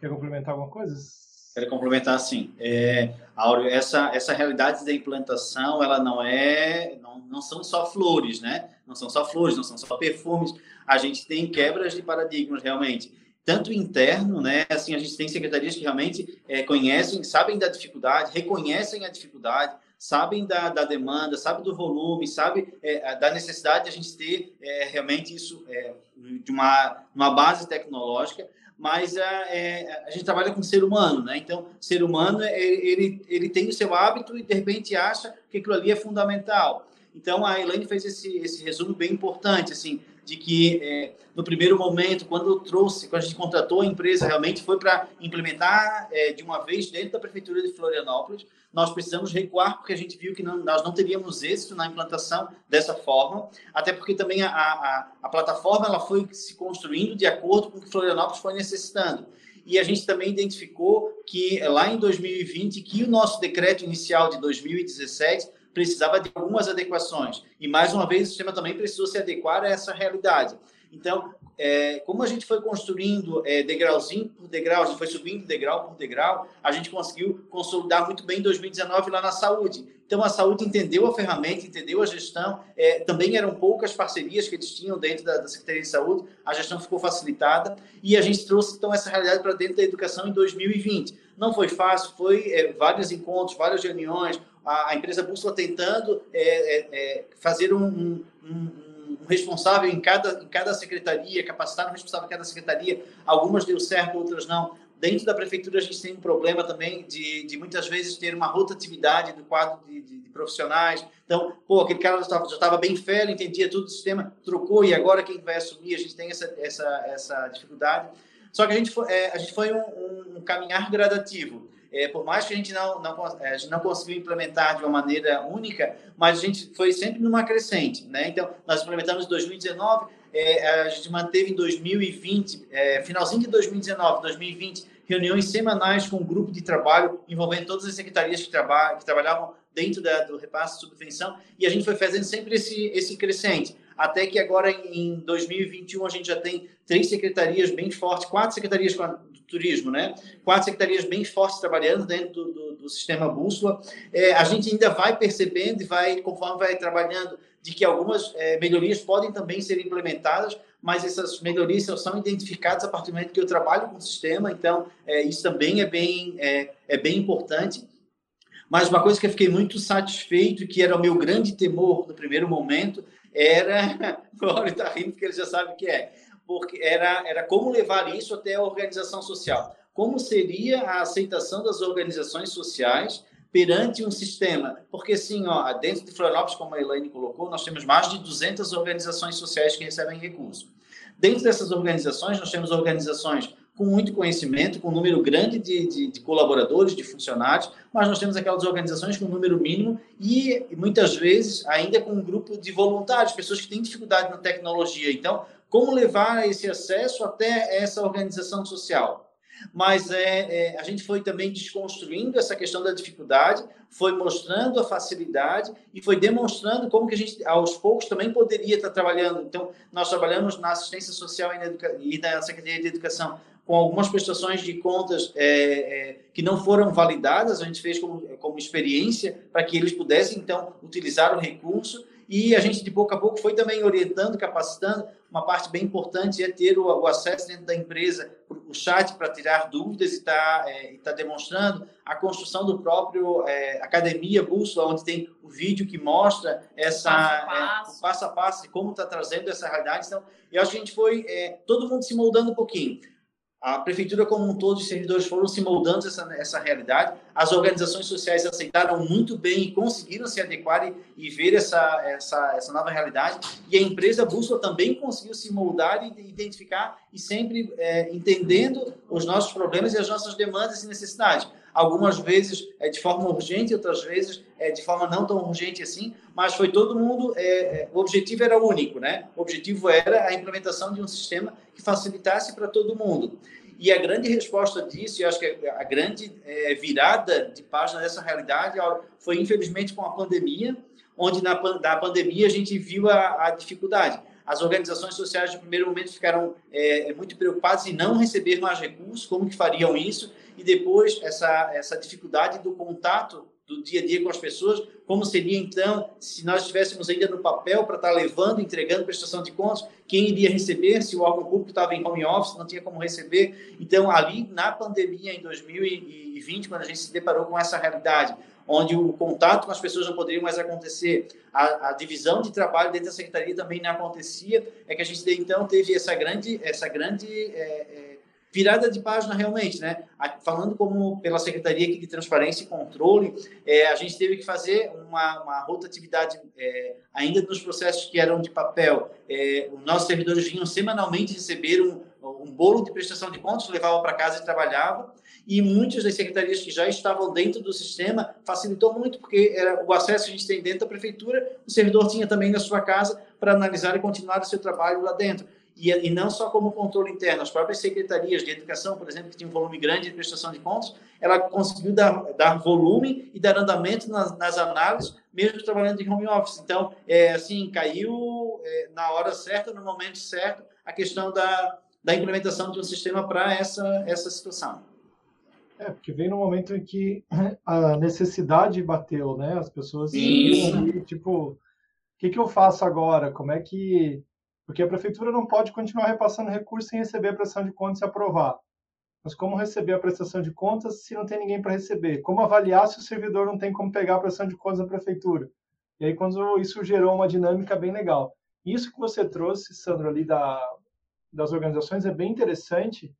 Quer complementar alguma coisa? Quero complementar, sim. É, Áureo, essa, essa realidade da implantação, ela não é, não, não são só flores, né? Não são só flores, não são só perfumes. A gente tem quebras de paradigmas, realmente. Tanto interno, né? Assim, a gente tem secretarias que realmente é, conhecem, sabem da dificuldade, reconhecem a dificuldade, sabem da, da demanda, sabem do volume, sabem é, da necessidade de a gente ter é, realmente isso é, de uma, uma base tecnológica, mas a, é, é, a gente trabalha com ser humano, né? Então, ser humano, é, ele, ele tem o seu hábito e, de repente, acha que aquilo ali é fundamental. Então, a Elaine fez esse, esse resumo bem importante, assim, de que é, no primeiro momento, quando eu trouxe, quando a gente contratou a empresa, realmente foi para implementar é, de uma vez dentro da prefeitura de Florianópolis. Nós precisamos recuar porque a gente viu que não, nós não teríamos êxito na implantação dessa forma, até porque também a, a, a plataforma ela foi se construindo de acordo com o que Florianópolis foi necessitando e a gente também identificou que lá em 2020 que o nosso decreto inicial de 2017 precisava de algumas adequações. E, mais uma vez, o sistema também precisou se adequar a essa realidade. Então, é, como a gente foi construindo é, degrauzinho por degrau, a gente foi subindo degrau por degrau, a gente conseguiu consolidar muito bem em 2019 lá na saúde. Então, a saúde entendeu a ferramenta, entendeu a gestão. É, também eram poucas parcerias que eles tinham dentro da, da, Secretaria de Saúde, a gestão ficou facilitada e a gente trouxe, então, essa realidade para dentro da educação em 2020. Não foi fácil, foi é, vários encontros, várias reuniões, a, empresa Bússola tentando é, é, é, fazer um, um, um, um responsável em cada, em cada secretaria, capacitar um responsável em cada secretaria. Algumas deu certo, outras não. Dentro da prefeitura, a gente tem um problema também de, de muitas vezes ter uma rotatividade do quadro de, de, de profissionais. Então, pô, aquele cara já estava bem velho, entendia tudo o sistema, trocou e agora quem vai assumir? A gente tem essa, essa, essa dificuldade. Só que a gente foi, é, a gente foi um, um, um caminhar gradativo. É, por mais que a gente não, não, é, a gente não conseguiu implementar de uma maneira única, mas a gente foi sempre numa crescente. Né? Então, nós implementamos em 2019, é, a gente manteve em 2020, é, finalzinho de 2019, 2020, reuniões semanais com um grupo de trabalho envolvendo todas as secretarias que, traba que trabalhavam dentro da, do repasse de subvenção e a gente foi fazendo sempre esse, esse crescente. Até que agora, em 2021, a gente já tem três secretarias bem fortes, quatro secretarias do turismo, né? Quatro secretarias bem fortes trabalhando dentro do, do, do sistema bússola. É, a gente ainda vai percebendo e vai, conforme vai trabalhando, de que algumas é, melhorias podem também ser implementadas, mas essas melhorias são identificadas a partir do momento que eu trabalho com o sistema, então é, isso também é bem, é, é bem importante. Mas uma coisa que eu fiquei muito satisfeito, que era o meu grande temor no primeiro momento, era. O Mauro está rindo porque ele já sabe o que é. Porque era, era como levar isso até a organização social. Como seria a aceitação das organizações sociais perante um sistema. Porque, sim, ó, dentro de Florianópolis, como a Elaine colocou, nós temos mais de 200 organizações sociais que recebem recursos. Dentro dessas organizações, nós temos organizações com muito conhecimento, com um número grande de, de, de, colaboradores, de funcionários, mas nós temos aquelas organizações com um número mínimo e, muitas vezes, ainda com um grupo de voluntários, pessoas que têm dificuldade na tecnologia. Então, como levar esse acesso até essa organização social? Mas é, é, a gente foi também desconstruindo essa questão da dificuldade, foi mostrando a facilidade e foi demonstrando como que a gente, aos poucos, também poderia estar trabalhando. Então, nós trabalhamos na assistência social e na, educa e na Secretaria de Educação com algumas prestações de contas é, é, que não foram validadas, a gente fez como, como experiência para que eles pudessem, então, utilizar o recurso e a gente, de pouco a pouco, foi também orientando, capacitando. Uma parte bem importante é ter o, o acesso dentro da empresa, o chat para tirar dúvidas e está é, tá demonstrando. A construção do próprio é, Academia Bússola, onde tem o vídeo que mostra essa, passo a passo, é, o passo, a passo e como está trazendo essa realidade. Então, eu acho que a gente foi, é, todo mundo se moldando um pouquinho a prefeitura como um todo, os servidores foram se moldando essa, essa realidade. As organizações sociais aceitaram muito bem e conseguiram se adequar e, e ver essa, essa, essa nova realidade. E a empresa Bússola também conseguiu se moldar e identificar e sempre é, entendendo os nossos problemas e as nossas demandas e necessidades algumas vezes é de forma urgente, outras vezes é de forma não tão urgente assim, mas foi todo mundo, é, é, o objetivo era único, né? O objetivo era a implementação de um sistema que facilitasse para todo mundo. E a grande resposta disso, e acho que a grande é, virada de página dessa realidade foi, infelizmente, com a pandemia, onde na, na pandemia a gente viu a, a dificuldade. As organizações sociais, no primeiro momento, ficaram é, muito preocupadas em não receber mais recursos, como que fariam isso, e depois essa, essa dificuldade do contato do dia a dia com as pessoas, como seria então se nós estivéssemos ainda no papel para estar levando, entregando prestação de contas, quem iria receber, se o órgão público estava em home office, não tinha como receber. Então, ali na pandemia, em 2020, quando a gente se deparou com essa realidade, onde o contato com as pessoas não poderia mais acontecer, a, a divisão de trabalho dentro da secretaria também não acontecia, é que a gente então teve essa grande, essa grande é, é, virada de página realmente, né? Falando como pela Secretaria de Transparência e Controle, é, a gente teve que fazer uma, uma rotatividade é, ainda nos processos que eram de papel. É, os nossos servidores vinham semanalmente receber um, um bolo de prestação de contas, levavam para casa e trabalhavam. E muitas das secretarias que já estavam dentro do sistema facilitou muito, porque era o acesso que a gente tem dentro da prefeitura, o servidor tinha também na sua casa para analisar e continuar o seu trabalho lá dentro e, e não só como controle interno, as próprias secretarias de educação, por exemplo, que tinha um volume grande de prestação de contas, ela conseguiu dar, dar volume e dar andamento nas, nas análises, mesmo trabalhando em home office. Então, é, assim, caiu é, na hora certa, no momento certo, a questão da, da implementação de um sistema para essa, essa situação. É, porque vem no momento em que a necessidade bateu, né? As pessoas viram, tipo, o que, que eu faço agora? Como é que porque a prefeitura não pode continuar repassando recursos sem receber a prestação de contas e aprovar. Mas como receber a prestação de contas se não tem ninguém para receber? Como avaliar se o servidor não tem como pegar a prestação de contas da prefeitura? E aí, quando isso gerou uma dinâmica bem legal. Isso que você trouxe, Sandro, ali da, das organizações é bem interessante,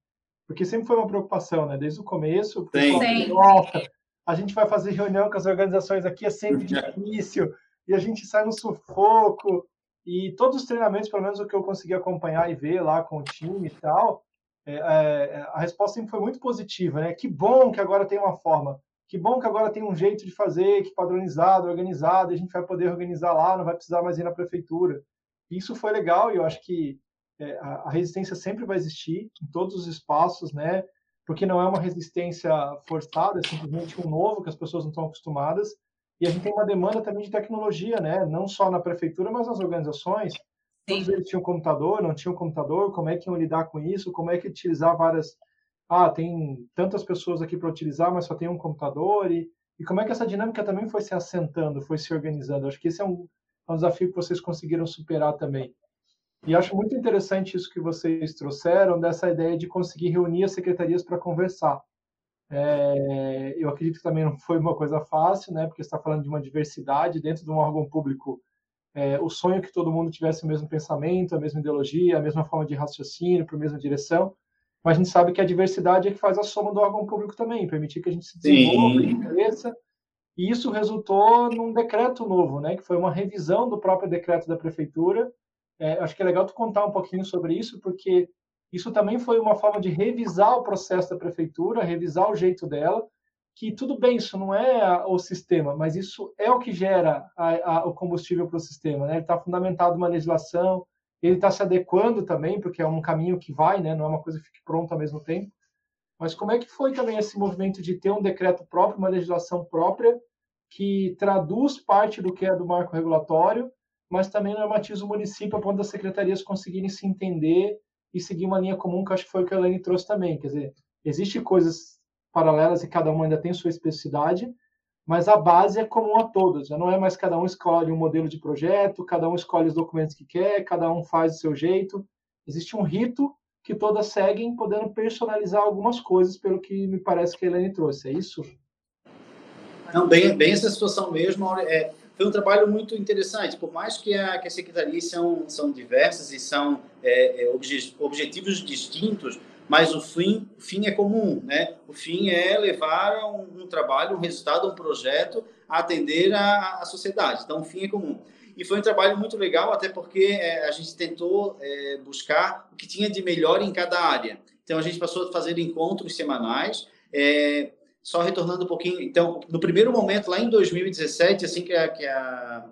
porque sempre foi uma preocupação, né? Desde o começo, Sim. nossa, a gente vai fazer reunião com as organizações aqui, é sempre difícil, e a gente sai no sufoco, e todos os treinamentos, pelo menos o que eu consegui acompanhar e ver lá com o time e tal, é, é, a resposta sempre foi muito positiva, né? Que bom que agora tem uma forma, que bom que agora tem um jeito de fazer, que padronizado, organizado, a gente vai poder organizar lá, não vai precisar mais ir na prefeitura. Isso foi legal e eu acho que é, a, a resistência sempre vai existir em todos os espaços, né? Porque não é uma resistência forçada, é simplesmente um novo que as pessoas não estão acostumadas. E a gente tem uma demanda também de tecnologia, né? Não só na prefeitura, mas nas organizações. Sim. Todos eles tinham computador, não tinham computador, como é que iam lidar com isso, como é que utilizar várias. Ah, tem tantas pessoas aqui para utilizar, mas só tem um computador. E, e como é que essa dinâmica também foi se assentando, foi se organizando? Acho que esse é um, é um desafio que vocês conseguiram superar também. E acho muito interessante isso que vocês trouxeram, dessa ideia de conseguir reunir as secretarias para conversar. É, eu acredito que também não foi uma coisa fácil, né? Porque está falando de uma diversidade dentro de um órgão público. É, o sonho é que todo mundo tivesse o mesmo pensamento, a mesma ideologia, a mesma forma de raciocínio, para a mesma direção. Mas a gente sabe que a diversidade é que faz a soma do órgão público também, permitir que a gente se desenvolva, e cresça. E isso resultou num decreto novo, né? Que foi uma revisão do próprio decreto da prefeitura. É, acho que é legal tu contar um pouquinho sobre isso, porque isso também foi uma forma de revisar o processo da prefeitura, revisar o jeito dela, que tudo bem, isso não é o sistema, mas isso é o que gera a, a, o combustível para o sistema. Né? Ele está fundamentado numa legislação, ele está se adequando também, porque é um caminho que vai, né? não é uma coisa que fique pronta ao mesmo tempo. Mas como é que foi também esse movimento de ter um decreto próprio, uma legislação própria, que traduz parte do que é do marco regulatório, mas também normatiza o município a ponto das secretarias conseguirem se entender e seguir uma linha comum, que acho que foi o que a Elaine trouxe também. Quer dizer, existem coisas paralelas e cada uma ainda tem sua especificidade, mas a base é comum a todos. Já não é mais cada um escolhe um modelo de projeto, cada um escolhe os documentos que quer, cada um faz do seu jeito. Existe um rito que todas seguem, podendo personalizar algumas coisas, pelo que me parece que a Elaine trouxe. É isso? Não, bem, bem essa situação mesmo. É, foi um trabalho muito interessante, por mais que, a, que as secretarias são, são diversas e são é, é obje, objetivos distintos, mas o fim, o fim é comum, né? O fim é levar um, um trabalho, um resultado, um projeto a atender a, a, sociedade. Então, o fim é comum. E foi um trabalho muito legal, até porque é, a gente tentou é, buscar o que tinha de melhor em cada área. Então, a gente passou a fazer encontros semanais, é, só retornando um pouquinho, então, no primeiro momento, lá em 2017, assim que, a, que, a,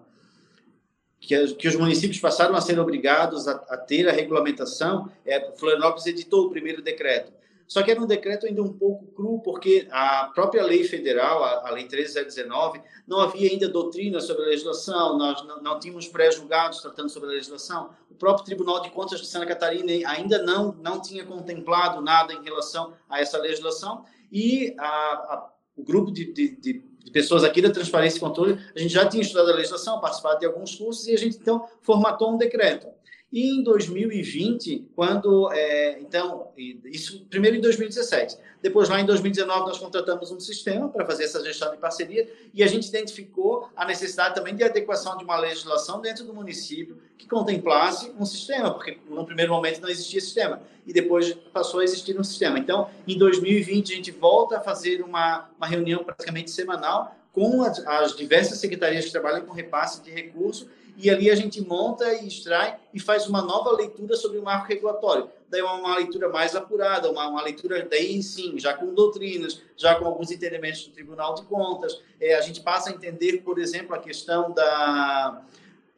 que, a, que os municípios passaram a ser obrigados a, a ter a regulamentação, é, Florianópolis editou o primeiro decreto. Só que era um decreto ainda um pouco cru, porque a própria lei federal, a, a Lei 13019, não havia ainda doutrina sobre a legislação, nós não, não tínhamos pré-julgados tratando sobre a legislação. O próprio Tribunal de Contas de Santa Catarina ainda não, não tinha contemplado nada em relação a essa legislação e a, a, o grupo de, de, de, pessoas aqui da Transparência e Controle, a gente já tinha estudado a legislação, participado de alguns cursos e a gente então formatou um decreto. E em 2020, quando, é, então, isso primeiro em 2017, depois lá em 2019 nós contratamos um sistema para fazer essa gestão de parceria e a gente identificou a necessidade também de adequação de uma legislação dentro do município que contemplasse um sistema, porque no primeiro momento não existia sistema e depois passou a existir um sistema. Então, em 2020 a gente volta a fazer uma, uma reunião praticamente semanal com as, as diversas secretarias que trabalham com repasse de recursos e ali a gente monta e extrai e faz uma nova leitura sobre o marco regulatório. Daí uma, uma leitura mais apurada, uma, uma, leitura daí sim, já com doutrinas, já com alguns entendimentos do Tribunal de Contas. É, a gente passa a entender, por exemplo, a questão da,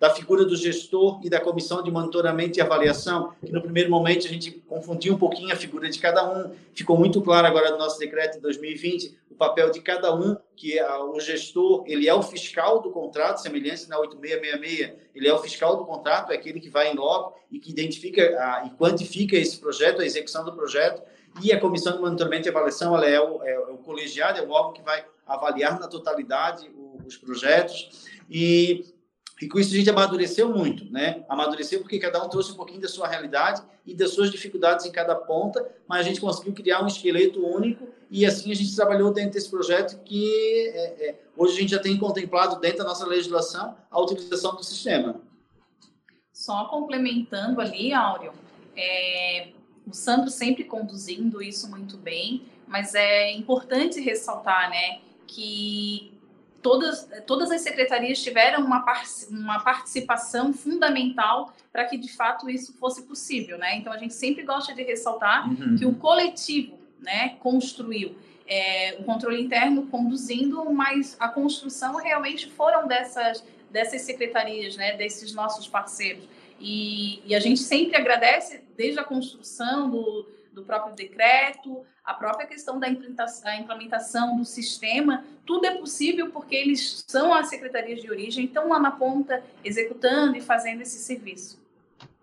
da figura do gestor e da comissão de monitoramento e avaliação, que no primeiro momento a gente confundiu um pouquinho a figura de cada um. Ficou muito claro agora no nosso decreto de 2020 o papel de cada um, que é o gestor, ele é o fiscal do contrato, semelhança na 8666, ele é o fiscal do contrato, é aquele que vai em loco e que identifica a, e quantifica esse projeto, a execução do projeto, e a comissão de monitoramento e avaliação, ela é o, é o colegiado, é o órgão que vai avaliar na totalidade os projetos, e e com isso a gente amadureceu muito, né? Amadureceu porque cada um trouxe um pouquinho da sua realidade e das suas dificuldades em cada ponta, mas a gente conseguiu criar um esqueleto único e assim a gente trabalhou dentro desse projeto que é, é, hoje a gente já tem contemplado dentro da nossa legislação a utilização do sistema. Só complementando ali, Áureo, é, o Sandro sempre conduzindo isso muito bem, mas é importante ressaltar, né, que todas, todas as secretarias tiveram uma, uma participação fundamental para que de fato isso fosse possível, né? Então a gente sempre gosta de ressaltar uhum. que o coletivo, né, construiu é, o controle interno conduzindo, mas a construção realmente foram dessas dessas secretarias, né, desses nossos parceiros. E, e a gente sempre agradece desde a construção do, do próprio decreto, a própria questão da implementação do sistema, tudo é possível porque eles são as secretarias de origem, estão lá na ponta executando e fazendo esse serviço.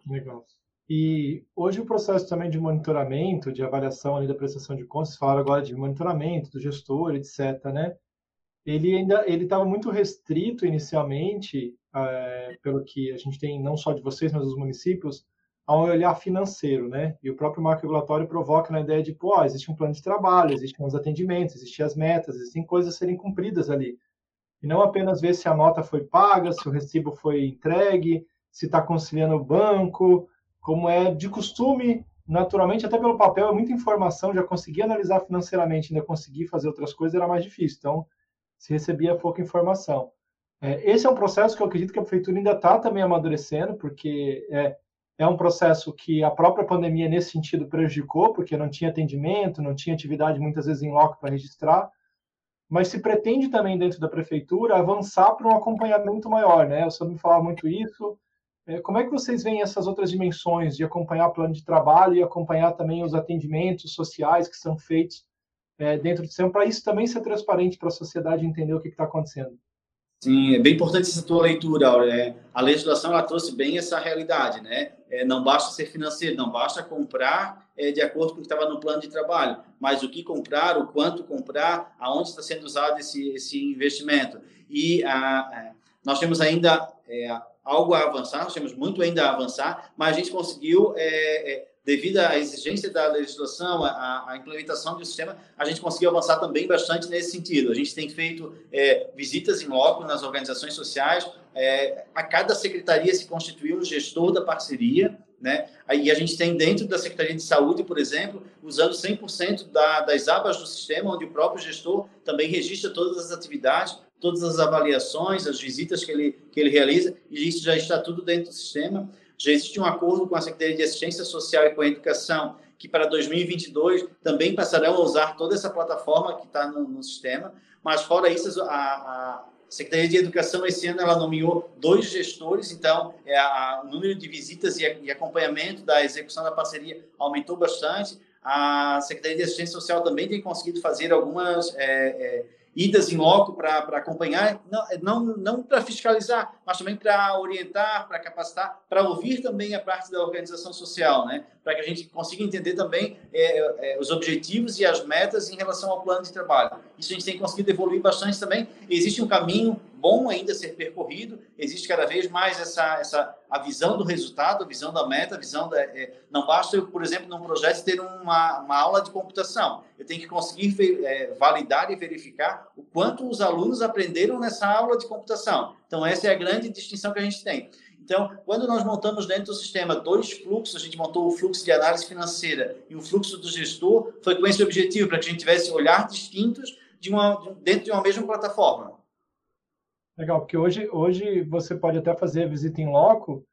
Legal. E hoje o processo também de monitoramento, de avaliação ali da prestação de contas, fala agora de monitoramento do gestor, etc., né? Ele ainda ele estava muito restrito inicialmente, é, pelo que a gente tem não só de vocês, mas dos municípios, a um olhar financeiro, né? E o próprio marco regulatório provoca na ideia de, pô, existe um plano de trabalho, existem os atendimentos, existem as metas, existem coisas a serem cumpridas ali. E não apenas ver se a nota foi paga, se o recibo foi entregue, se está conciliando o banco, como é de costume, naturalmente, até pelo papel, é muita informação, já consegui analisar financeiramente, ainda consegui fazer outras coisas, era mais difícil. Então, se recebia pouca informação. É, esse é um processo que eu acredito que a prefeitura ainda está também amadurecendo, porque é, é um processo que a própria pandemia, nesse sentido, prejudicou, porque não tinha atendimento, não tinha atividade muitas vezes em loco para registrar, mas se pretende também, dentro da prefeitura, avançar para um acompanhamento maior, né? O me falava muito isso. É, como é que vocês veem essas outras dimensões de acompanhar plano de trabalho e acompanhar também os atendimentos sociais que são feitos é, dentro do sistema, para isso também ser transparente para a sociedade entender o que está acontecendo? Sim, é bem importante essa tua leitura, Aurea. É, a legislação ela trouxe bem essa realidade, né? É, não basta ser financeiro, não basta comprar é, de acordo com o que estava no plano de trabalho, mas o que comprar, o quanto comprar, aonde está sendo usado esse, esse investimento. E a nós temos ainda é, algo a avançar, nós temos muito ainda a avançar, mas a gente conseguiu é, é devido à exigência da legislação, à, implementação do sistema, a gente conseguiu avançar também bastante nesse sentido. A gente tem feito é, visitas em loco nas organizações sociais, é, a cada secretaria se constituiu um gestor da parceria, né? Aí a gente tem dentro da Secretaria de Saúde, por exemplo, usando 100% da, das abas do sistema, onde o próprio gestor também registra todas as atividades, todas as avaliações, as visitas que ele, que ele realiza, e isso já está tudo dentro do sistema. Já existe um acordo com a Secretaria de Assistência Social e com a Educação, que para 2022 também passarão a usar toda essa plataforma que está no, no, sistema. Mas, fora isso, a, a, Secretaria de Educação, esse ano, ela nomeou dois gestores, então é, a, o número de visitas e, e acompanhamento da execução da parceria aumentou bastante. A Secretaria de Assistência Social também tem conseguido fazer algumas. É, é, idas em loco para acompanhar, não, não, não para fiscalizar, mas também para orientar, para capacitar, para ouvir também a parte da organização social, né? para que a gente consiga entender também é, é, os objetivos e as metas em relação ao plano de trabalho. Isso a gente tem conseguido evoluir bastante também. Existe um caminho bom ainda a ser percorrido, existe cada vez mais essa, essa a visão do resultado, a visão da meta, a visão da... É, não basta eu, por exemplo, num projeto ter uma, uma aula de computação. Eu tenho que conseguir é, validar e verificar o quanto os alunos aprenderam nessa aula de computação. Então, essa é a grande distinção que a gente tem. Então, quando nós montamos dentro do sistema dois fluxos, a gente montou o fluxo de análise financeira e o fluxo do gestor, foi com esse objetivo, para que a gente tivesse olhar distintos de uma, dentro de uma mesma plataforma. Legal, porque hoje, hoje você pode até fazer a visita em loco,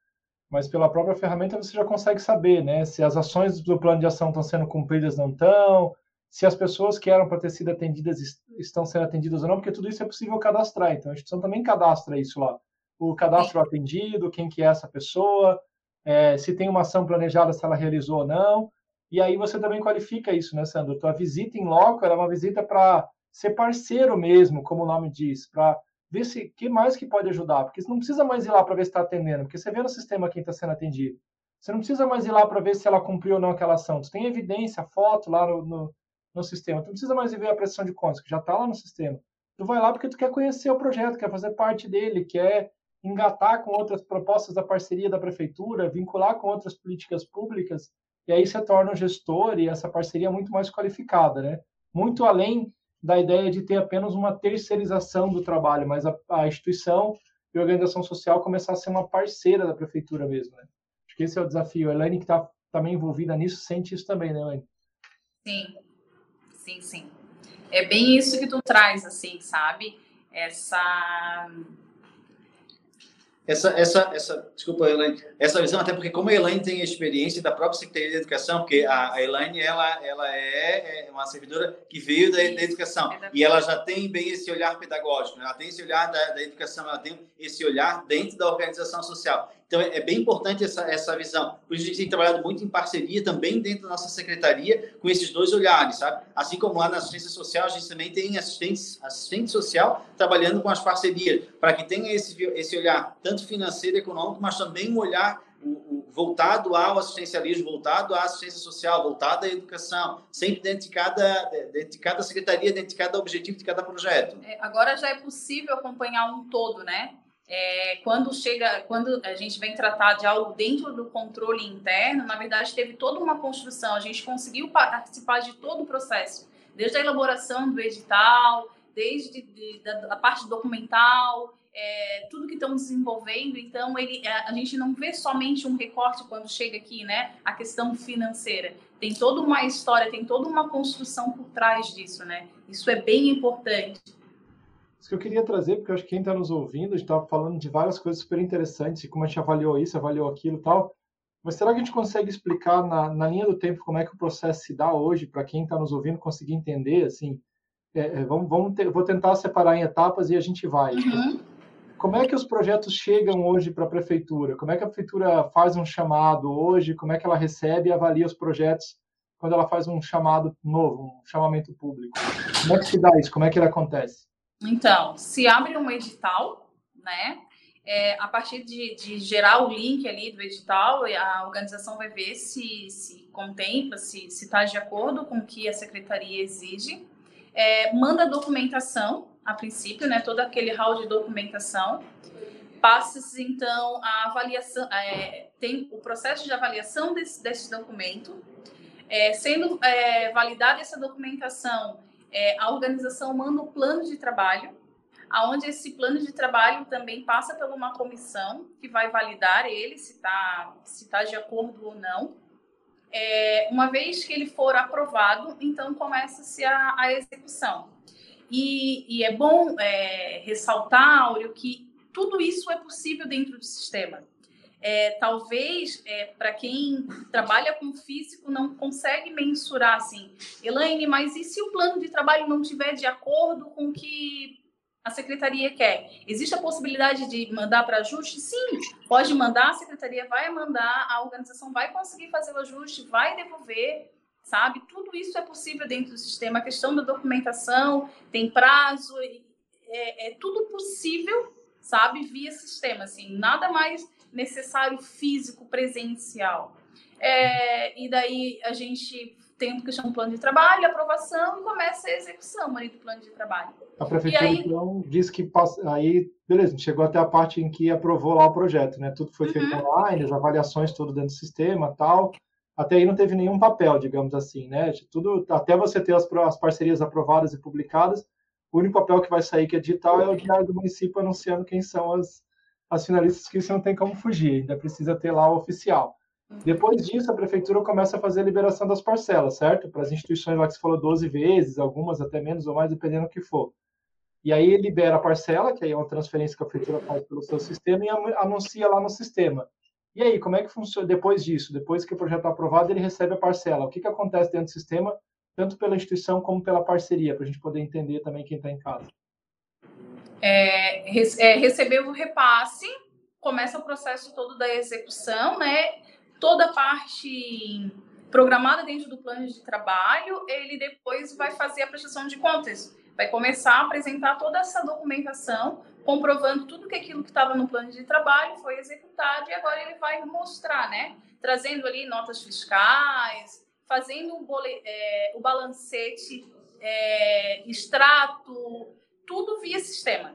mas pela própria ferramenta você já consegue saber, né? Se as ações do plano de ação estão sendo cumpridas ou não estão, se as pessoas que eram para ter sido atendidas estão sendo atendidas ou não, porque tudo isso é possível cadastrar. Então a instituição também cadastra isso lá. O cadastro atendido, quem que é essa pessoa, é, se tem uma ação planejada, se ela realizou ou não. E aí você também qualifica isso, né, Sandro? Tua visita em loco era uma visita para ser parceiro mesmo, como o nome diz, para ver se que mais que pode ajudar, porque você não precisa mais ir lá para ver se está atendendo, porque você vê no sistema quem está sendo atendido. Você não precisa mais ir lá para ver se ela cumpriu ou não aquela ação. Tu tem evidência, foto lá no, no, no sistema. Tu não precisa mais ver a prestação de contas, que já está lá no sistema. Tu vai lá porque tu quer conhecer o projeto, quer fazer parte dele, quer engatar com outras propostas da parceria da prefeitura, vincular com outras políticas públicas, e aí você torna o gestor e essa parceria muito mais qualificada, né? Muito além da ideia de ter apenas uma terceirização do trabalho, mas a, a instituição e a organização social começar a ser uma parceira da prefeitura mesmo, né? Acho que esse é o desafio. A Elaine, que está também envolvida nisso, sente isso também, né, Elaine? Sim, sim, sim. É bem isso que tu traz, assim, sabe? Essa essa, essa, essa, desculpa, Elaine, essa visão, até porque como a Elaine tem a experiência da própria Secretaria de Educação, porque a, a Elaine, ela, ela é, é uma servidora que veio da, da educação, é e ela já tem bem esse olhar pedagógico, né? ela tem esse olhar da, da educação, ela tem esse olhar dentro da organização social. Então, é, bem importante essa, essa visão. Por isso, a gente tem trabalhado muito em parceria também dentro da nossa secretaria com esses dois olhares, sabe? Assim como lá na assistência social, a gente também tem assistente, assistente social trabalhando com as parcerias, para que tenha esse, esse olhar tanto financeiro e econômico, mas também um olhar voltado ao assistencialismo, voltado à assistência social, voltado à educação, sempre dentro de cada, dentro de cada secretaria, dentro de cada objetivo de cada projeto. É, agora já é possível acompanhar um todo, né? É, quando chega, quando a gente vem tratar de algo dentro do controle interno, na verdade teve toda uma construção, a gente conseguiu participar de todo o processo, desde a elaboração do edital, desde de, da, a parte documental, é, tudo que estão desenvolvendo. Então, ele, é, a gente não vê somente um recorte quando chega aqui, né? A questão financeira. Tem toda uma história, tem toda uma construção por trás disso, né? Isso é bem importante. Isso que eu queria trazer, porque eu acho que quem está nos ouvindo, a gente estava falando de várias coisas super interessantes, como a gente avaliou isso, avaliou aquilo tal. Mas será que a gente consegue explicar na, na linha do tempo como é que o processo se dá hoje, para quem está nos ouvindo conseguir entender? Assim, é, é, vamos, vamos ter, vou tentar separar em etapas e a gente vai. Uhum. Como é que os projetos chegam hoje para a prefeitura? Como é que a prefeitura faz um chamado hoje? Como é que ela recebe e avalia os projetos quando ela faz um chamado novo, um chamamento público? Como é que se dá isso? Como é que ele acontece? Então, se abre um edital, né? É, a partir de, de, gerar o link ali do edital, a organização vai ver se, se contempla, se está de acordo com o que a secretaria exige. É, manda documentação, a princípio, né, todo aquele hall de documentação. Passa-se, então, a avaliação, é, tem o processo de avaliação desse, desse documento. É, sendo é, validada essa documentação, é, a organização manda um plano de trabalho, aonde esse plano de trabalho também passa por uma comissão que vai validar ele se está se tá de acordo ou não. É, uma vez que ele for aprovado, então começa-se a, a, execução. E, e é bom é, ressaltar, Áureo, que tudo isso é possível dentro do sistema. É, talvez é, para quem trabalha com físico não consegue mensurar assim, Elaine, mas e se o plano de trabalho não tiver de acordo com o que a secretaria quer? Existe a possibilidade de mandar para ajuste? Sim, pode mandar, a secretaria vai mandar, a organização vai conseguir fazer o ajuste, vai devolver, sabe? Tudo isso é possível dentro do sistema. A questão da documentação tem prazo, é, é tudo possível, sabe? Via sistema, assim, nada mais necessário físico, presencial. É, e daí a gente tem uma questão do plano de trabalho, aprovação e começa a execução ali do plano de trabalho. A prefeitura, aí, então, disse que passa, aí, beleza, chegou até a parte em que aprovou lá o projeto, né? Tudo foi feito uhum. online, as avaliações tudo dentro do sistema tal. Até aí não teve nenhum papel, digamos assim, né? Tudo, até você ter as, as parcerias aprovadas e publicadas, o único papel que vai sair que é digital é o diário do município anunciando quem são as, as finalistas que isso não tem como fugir, ainda precisa ter lá o oficial. Depois disso, a prefeitura começa a fazer a liberação das parcelas, certo? Para as instituições lá que você falou 12 vezes, algumas até menos ou mais, dependendo do que for. E aí libera a parcela, que aí é uma transferência que a prefeitura faz pelo seu sistema e anuncia lá no sistema. E aí, como é que funciona depois disso? Depois que o projeto é aprovado, ele recebe a parcela. O que, que acontece dentro do sistema, tanto pela instituição como pela parceria, para a gente poder entender também quem está em casa? É, é, recebeu o repasse, começa o processo todo da execução, né? Toda a parte programada dentro do plano de trabalho, ele depois vai fazer a prestação de contas, vai começar a apresentar toda essa documentação, comprovando tudo que aquilo que estava no plano de trabalho foi executado e agora ele vai mostrar, né? Trazendo ali notas fiscais, fazendo o, bole, é, o balancete, é, extrato, tudo via sistema.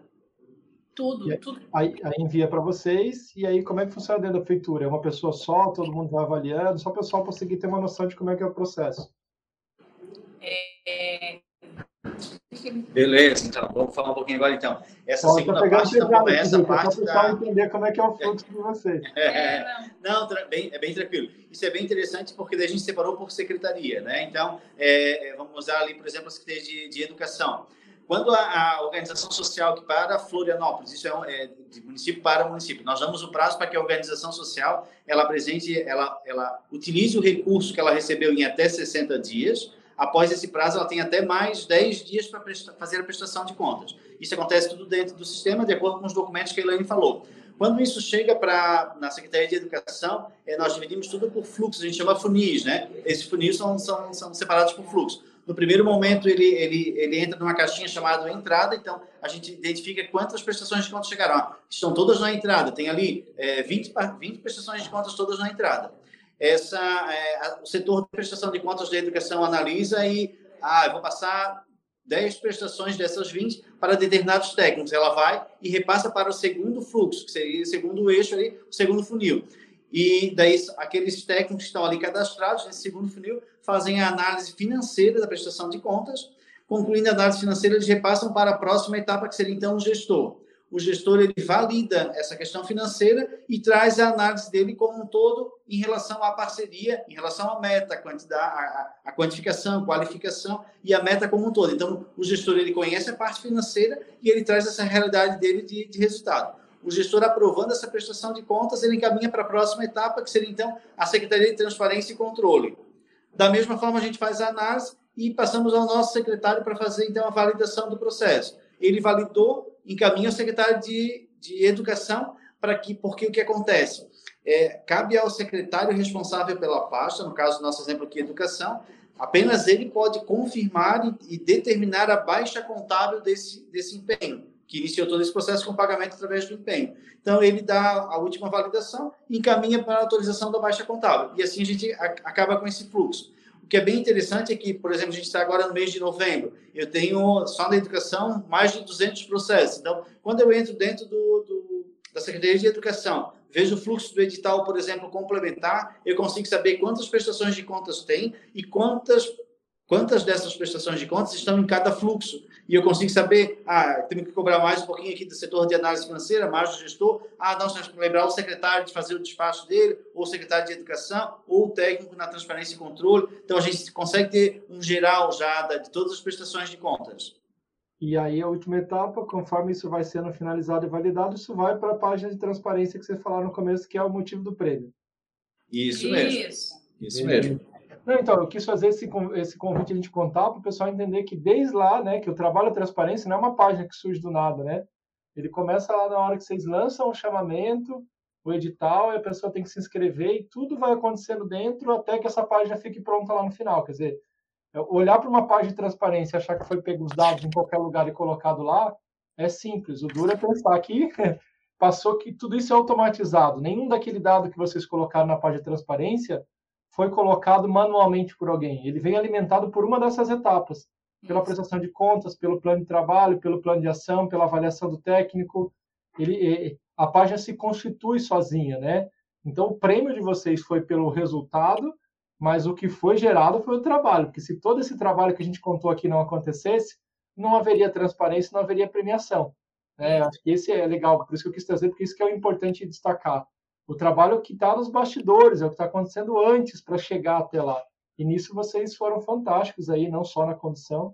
Tudo, aí, tudo. Aí, aí envia para vocês, e aí como é que funciona dentro da feitura? É uma pessoa só, todo mundo vai avaliando, só o pessoal conseguir ter uma noção de como é que é o processo. É, Felipe. Beleza, então, vamos falar um pouquinho agora, então. Essa Ó, segunda parte, então, começa a parte da... Para entender como é que é o fluxo de vocês. É, é, não, bem, é bem tranquilo. Isso é bem interessante porque daí a gente separou por secretaria, né? Então, é, é vamos usar ali, por exemplo, a Secretaria de, de Educação. Quando a, a, organização social que para Florianópolis, isso é, um, é, de município para município, nós damos o prazo para que a organização social ela apresente, ela, ela utilize o recurso que ela recebeu em até 60 dias. Após esse prazo, ela tem até mais 10 dias para fazer a prestação de contas. Isso acontece tudo dentro do sistema, de acordo com os documentos que a Elaine falou. Quando isso chega para na Secretaria de Educação, é, nós dividimos tudo por fluxo, a gente chama funis, né? Esses funis são, são, são separados por fluxo. No primeiro momento, ele, ele, ele entra numa caixinha chamada entrada, então a gente identifica quantas prestações de contas chegaram. Estão todas na entrada, tem ali é, 20, 20 prestações de contas todas na entrada. Essa, é, o setor de prestação de contas da educação analisa e, ah, eu vou passar 10 prestações dessas 20 para determinados técnicos. Ela vai e repassa para o segundo fluxo, que seria o segundo eixo ali, o segundo funil. E daí aqueles técnicos que estão ali cadastrados nesse segundo funil fazem a análise financeira da prestação de contas. Concluindo a análise financeira, eles repassam para a próxima etapa, que seria então o gestor. O gestor ele valida essa questão financeira e traz a análise dele como um todo em relação à parceria, em relação à meta, a, a, a quantificação, qualificação e a meta como um todo. Então, o gestor ele conhece a parte financeira e ele traz essa realidade dele de, de resultado o gestor aprovando essa prestação de contas, ele encaminha para a próxima etapa, que seria então a Secretaria de Transparência e Controle. Da mesma forma, a gente faz a análise e passamos ao nosso secretário para fazer então a validação do processo. Ele validou, encaminha ao secretário de, de Educação para que, porque o que acontece? É, cabe ao secretário responsável pela pasta, no caso nosso exemplo aqui, Educação, apenas ele pode confirmar e, e determinar a baixa contábil desse, desse empenho que iniciou todo esse processo com pagamento através do empenho. Então, ele dá a última validação e encaminha para a autorização da baixa contábil. E assim a gente acaba com esse fluxo. O que é bem interessante é que, por exemplo, a gente está agora no mês de novembro, eu tenho só na educação mais de 200 processos. Então, quando eu entro dentro do, do, da Secretaria de Educação, vejo o fluxo do edital, por exemplo, complementar, eu consigo saber quantas prestações de contas tem e quantas quantas dessas prestações de contas estão em cada fluxo e eu consigo saber, ah, temos que cobrar mais um pouquinho aqui do setor de análise financeira, mais do gestor, ah, nós temos que lembrar o secretário de fazer o despacho dele, ou o secretário de educação, ou o técnico na transparência e controle. Então, a gente consegue ter um geral já de todas as prestações de contas. E aí, a última etapa, conforme isso vai sendo finalizado e validado, isso vai para a página de transparência que você falou no começo, que é o motivo do prêmio. Isso mesmo. Isso, isso mesmo. Não, então, eu quis fazer esse, esse convite a gente contar para o pessoal entender que desde lá, né, que o trabalho de transparência não é uma página que surge do nada, né? Ele começa lá na hora que vocês lançam o chamamento, o edital, a pessoa tem que se inscrever e tudo vai acontecendo dentro até que essa página fique pronta lá no final. Quer dizer, é, olhar para uma página de transparência e achar que foi pego os dados em qualquer lugar e colocado lá é simples. O duro é pensar que passou que tudo isso é automatizado. Nenhum daquele dado que vocês colocaram na página de transparência foi colocado manualmente por alguém. Ele vem alimentado por uma dessas etapas, pela prestação de contas, pelo plano de trabalho, pelo plano de ação, pela avaliação do técnico. Ele, a página se constitui sozinha, né? Então, o prêmio de vocês foi pelo resultado, mas o que foi gerado foi o trabalho, porque se todo esse trabalho que a gente contou aqui não acontecesse, não haveria transparência, não haveria premiação. É, acho que esse é legal, por isso que eu quis trazer, porque isso que é importante destacar o trabalho que está nos bastidores, é o que está acontecendo antes para chegar até lá. E nisso vocês foram fantásticos aí, não só na condição,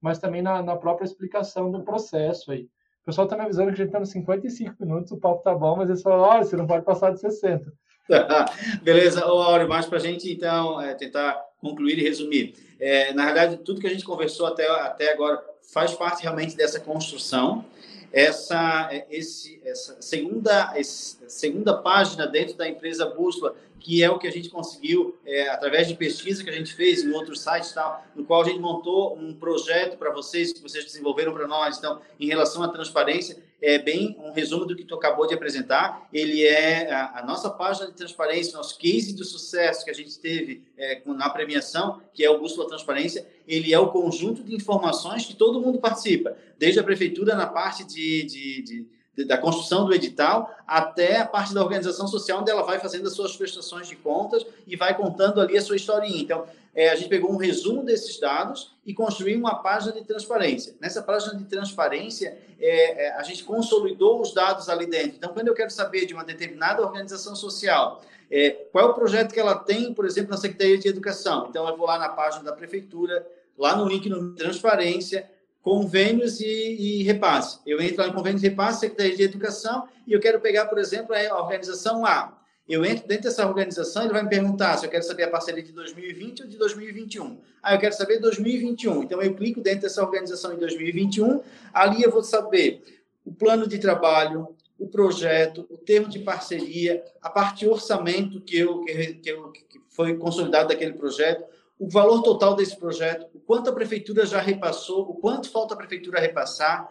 mas também na, na própria explicação do processo aí. O pessoal está me avisando que a gente está nos 55 minutos, o papo tá bom, mas eles falaram, olha, você não pode passar de 60. Beleza, Áureo, mas para a gente, então, é, tentar concluir e resumir. É, na verdade, tudo que a gente conversou até, até agora faz parte realmente dessa construção essa, esse, essa segunda, segunda página dentro da empresa Bússola, que é o que a gente conseguiu é, através de pesquisa que a gente fez em outros sites, tal, no qual a gente montou um projeto para vocês, que vocês desenvolveram para nós. Então, em relação à transparência, é bem um resumo do que tu acabou de apresentar. Ele é a, a nossa página de transparência, nosso case de sucesso que a gente teve é, na premiação, que é o Bússola Transparência. Ele é o conjunto de informações que todo mundo participa, desde a prefeitura na parte de, de, de da construção do edital até a parte da organização social, onde ela vai fazendo as suas prestações de contas e vai contando ali a sua historinha. Então, é, a gente pegou um resumo desses dados e construiu uma página de transparência. Nessa página de transparência, é, é, a gente consolidou os dados ali dentro. Então, quando eu quero saber de uma determinada organização social, é, qual é o projeto que ela tem, por exemplo, na Secretaria de Educação? Então, eu vou lá na página da Prefeitura, lá no link no Transparência, convênios e, e repasse. Eu entro lá em convênios e repasse, Secretaria de Educação, e eu quero pegar, por exemplo, a organização A. Eu entro dentro dessa organização, ele vai me perguntar se eu quero saber a parceria de 2020 ou de 2021. Ah, eu quero saber 2021. Então, eu clico dentro dessa organização em 2021. Ali eu vou saber o plano de trabalho, o projeto, o termo de parceria, a parte de orçamento que, eu, que, eu, que foi consolidado daquele projeto, o valor total desse projeto, o quanto a prefeitura já repassou, o quanto falta a prefeitura repassar,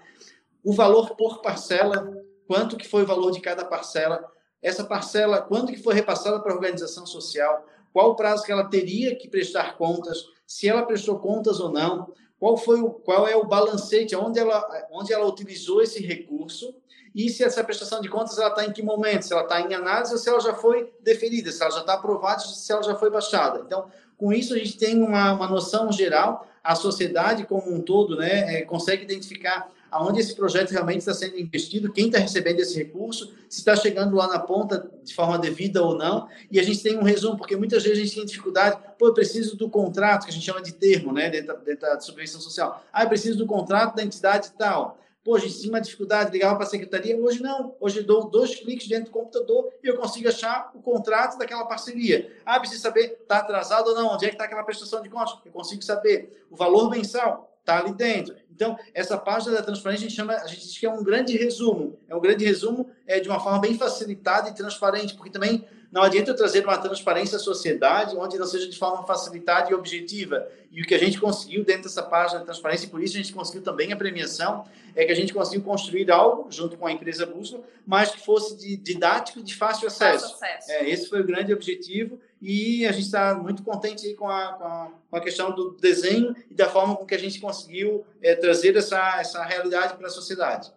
o valor por parcela, quanto que foi o valor de cada parcela, essa parcela, quando que foi repassada para a organização social, qual o prazo que ela teria que prestar contas, se ela prestou contas ou não, qual foi o, qual é o balancete, onde ela, onde ela utilizou esse recurso e se essa prestação de contas ela está em que momento, se ela está em análise ou se ela já foi deferida, se ela já está aprovada, se ela já foi baixada. Então, com isso, a gente tem uma, uma noção geral, a sociedade como um todo né, é, consegue identificar aonde esse projeto realmente está sendo investido, quem está recebendo esse recurso, se está chegando lá na ponta de forma devida ou não. E a gente tem um resumo, porque muitas vezes a gente tem dificuldade, pô, eu preciso do contrato, que a gente chama de termo, né, dentro, dentro da subvenção social. Ah, eu preciso do contrato da entidade tal. Pô, a gente tinha uma dificuldade, ligava para a secretaria, hoje não. Hoje dou dois cliques dentro do computador e eu consigo achar o contrato daquela parceria. Ah, preciso saber, está atrasado ou não, onde é que está aquela prestação de contas? Eu consigo saber. O valor mensal está ali dentro. Então, essa página da transparência a gente chama, a gente diz que é um grande resumo. É um grande resumo é, de uma forma bem facilitada e transparente, porque também não adianta eu trazer uma transparência à sociedade onde não seja de forma facilitada e objetiva. E o que a gente conseguiu dentro dessa página de transparência, e por isso a gente conseguiu também a premiação, é que a gente conseguiu construir algo junto com a empresa Bússola, mas que fosse de, didático e de fácil acesso. Fácil acesso. É, esse foi o grande objetivo e a gente está muito contente com a, com a, com, a, questão do desenho e da forma com que a gente conseguiu é, trazer essa, essa realidade para a sociedade.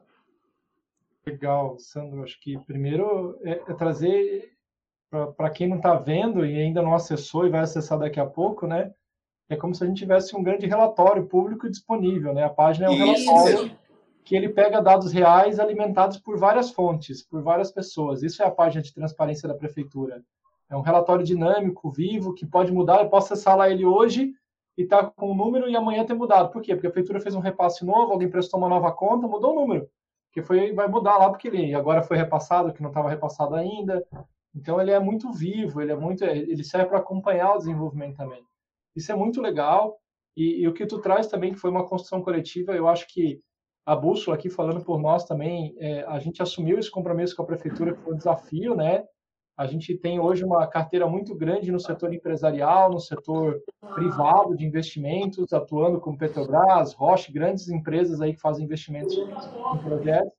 Legal, Sandro. Acho que primeiro é, é trazer para quem não está vendo e ainda não acessou e vai acessar daqui a pouco, né? É como se a gente tivesse um grande relatório público disponível, né? A página é um Isso. relatório que ele pega dados reais alimentados por várias fontes, por várias pessoas. Isso é a página de transparência da prefeitura. É um relatório dinâmico, vivo, que pode mudar. Eu posso acessar lá ele hoje e tá com um número e amanhã ter mudado. Por quê? Porque a prefeitura fez um repasse novo, alguém prestou uma nova conta, mudou o número. Que foi, vai mudar lá porque ele agora foi repassado, que não estava repassado ainda. Então ele é muito vivo, ele é muito, ele serve para acompanhar o desenvolvimento também. Isso é muito legal. E, e, o que tu traz também, que foi uma construção coletiva, eu acho que a bússola aqui falando por nós também, é, a gente assumiu esse compromisso com a prefeitura, que foi um desafio, né? A gente tem hoje uma carteira muito grande no setor empresarial, no setor privado de investimentos, atuando com Petrobras, Roche, grandes empresas aí que fazem investimentos em projetos.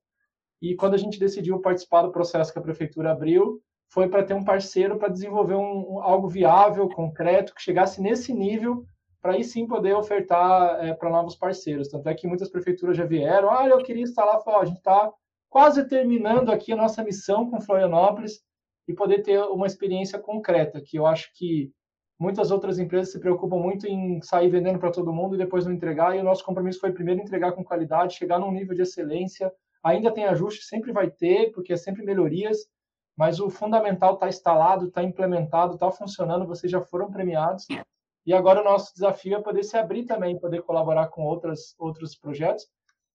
E quando a gente decidiu participar do processo que a prefeitura abriu, foi para ter um parceiro para desenvolver um, um, algo viável, concreto, que chegasse nesse nível, para aí sim poder ofertar é, para novos parceiros. Tanto é que muitas prefeituras já vieram, ah, eu queria instalar, falei, a gente está quase terminando aqui a nossa missão com Florianópolis e poder ter uma experiência concreta, que eu acho que muitas outras empresas se preocupam muito em sair vendendo para todo mundo e depois não entregar, e o nosso compromisso foi primeiro entregar com qualidade, chegar num nível de excelência, ainda tem ajuste, sempre vai ter, porque é sempre melhorias, mas o fundamental está instalado, está implementado, está funcionando, vocês já foram premiados. E agora o nosso desafio é poder se abrir também, poder colaborar com outras, outros projetos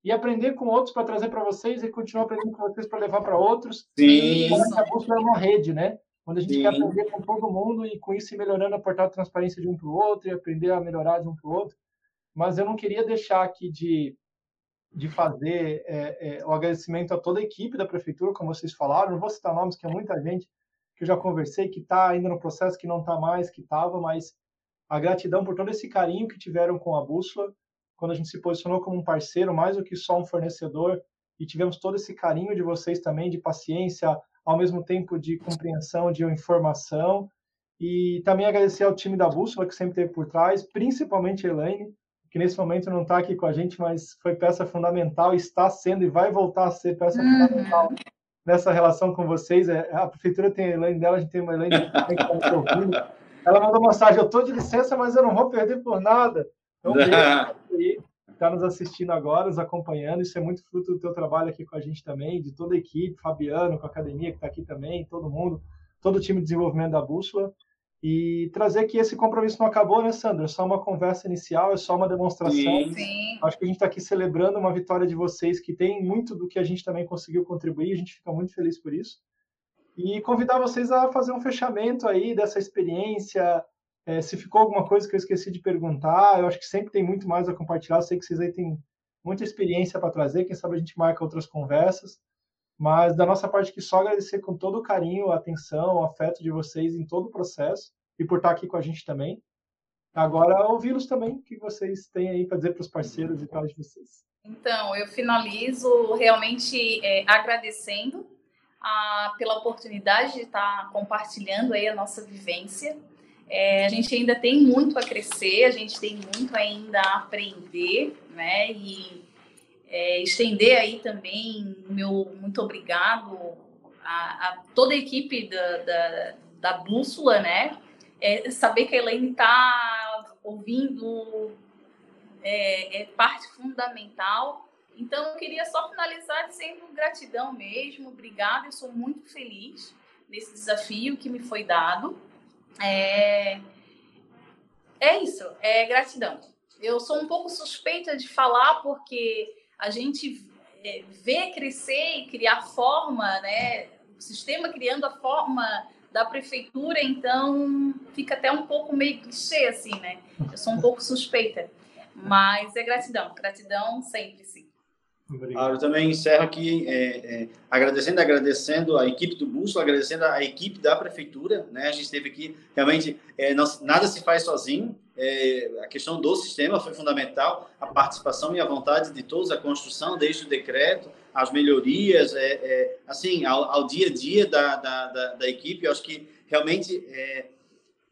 e aprender com outros para trazer para vocês e continuar aprendendo com vocês para levar para outros. Sim. a bússola é uma rede, né? Onde a gente Sim. quer aprender com todo mundo e com isso ir melhorando a portal de transparência de um para o outro e aprender a melhorar de um para o outro. Mas eu não queria deixar aqui de de fazer é, é, o agradecimento a toda a equipe da prefeitura, como vocês falaram. Não vou citar nomes, que é muita gente que eu já conversei, que está ainda no processo, que não está mais, que estava, mas a gratidão por todo esse carinho que tiveram com a Bússola, quando a gente se posicionou como um parceiro, mais do que só um fornecedor, e tivemos todo esse carinho de vocês também, de paciência, ao mesmo tempo de compreensão, de informação. E também agradecer ao time da Bússola, que sempre esteve por trás, principalmente a Elaine, que nesse momento não está aqui com a gente, mas foi peça fundamental, está sendo e vai voltar a ser peça uhum. fundamental nessa relação com vocês. É, a prefeitura tem a Elaine dela, a gente tem uma Elaine que está ouvindo. Ela mandou mensagem, eu estou de licença, mas eu não vou perder por nada. Então, está nos assistindo agora, nos acompanhando. Isso é muito fruto do teu trabalho aqui com a gente também, de toda a equipe, Fabiano, com a academia que está aqui também, todo mundo, todo o time de desenvolvimento da Bússola e trazer que esse compromisso não acabou, né, Sandra? É só uma conversa inicial, é só uma demonstração. Sim. Sim. Acho que a gente está aqui celebrando uma vitória de vocês que tem muito do que a gente também conseguiu contribuir, a gente fica muito feliz por isso. E convidar vocês a fazer um fechamento aí dessa experiência. É, se ficou alguma coisa que eu esqueci de perguntar, eu acho que sempre tem muito mais a compartilhar. Eu sei que vocês aí têm muita experiência para trazer, quem sabe a gente marca outras conversas. Mas da nossa parte aqui, só agradecer com todo o carinho, a atenção, o afeto de vocês em todo o processo e por estar aqui com a gente também. Agora, ouvi-los também, o que vocês têm aí para dizer para os parceiros e para de vocês. Então, eu finalizo realmente é, agradecendo a, pela oportunidade de estar compartilhando aí a nossa vivência. É, a gente ainda tem muito a crescer, a gente tem muito ainda a aprender, né? E é, estender aí também meu muito obrigado a, a toda a equipe da, da, da Bússola, né? É, saber que a Elaine está ouvindo é, é, parte fundamental. Então, eu queria só finalizar dizendo gratidão mesmo, obrigada, eu sou muito feliz nesse desafio que me foi dado. É, é isso, é gratidão. Eu sou um pouco suspeita de falar porque a gente é, vê crescer e criar forma, né? O sistema criando a forma da prefeitura, então fica até um pouco meio clichê, assim, né? Eu sou um pouco suspeita. Mas é gratidão, gratidão sempre, sim. Ah, eu também encerro aqui é, é, agradecendo, agradecendo a equipe do Bússola, agradecendo a equipe da prefeitura, né? A gente esteve aqui, realmente, é, não, nada se faz sozinho, é, a questão do sistema foi fundamental, a participação e a vontade de todos, a construção, desde o decreto, as melhorias, é, é, assim, ao, ao, dia a dia da, da, da, da equipe, eu acho que realmente é,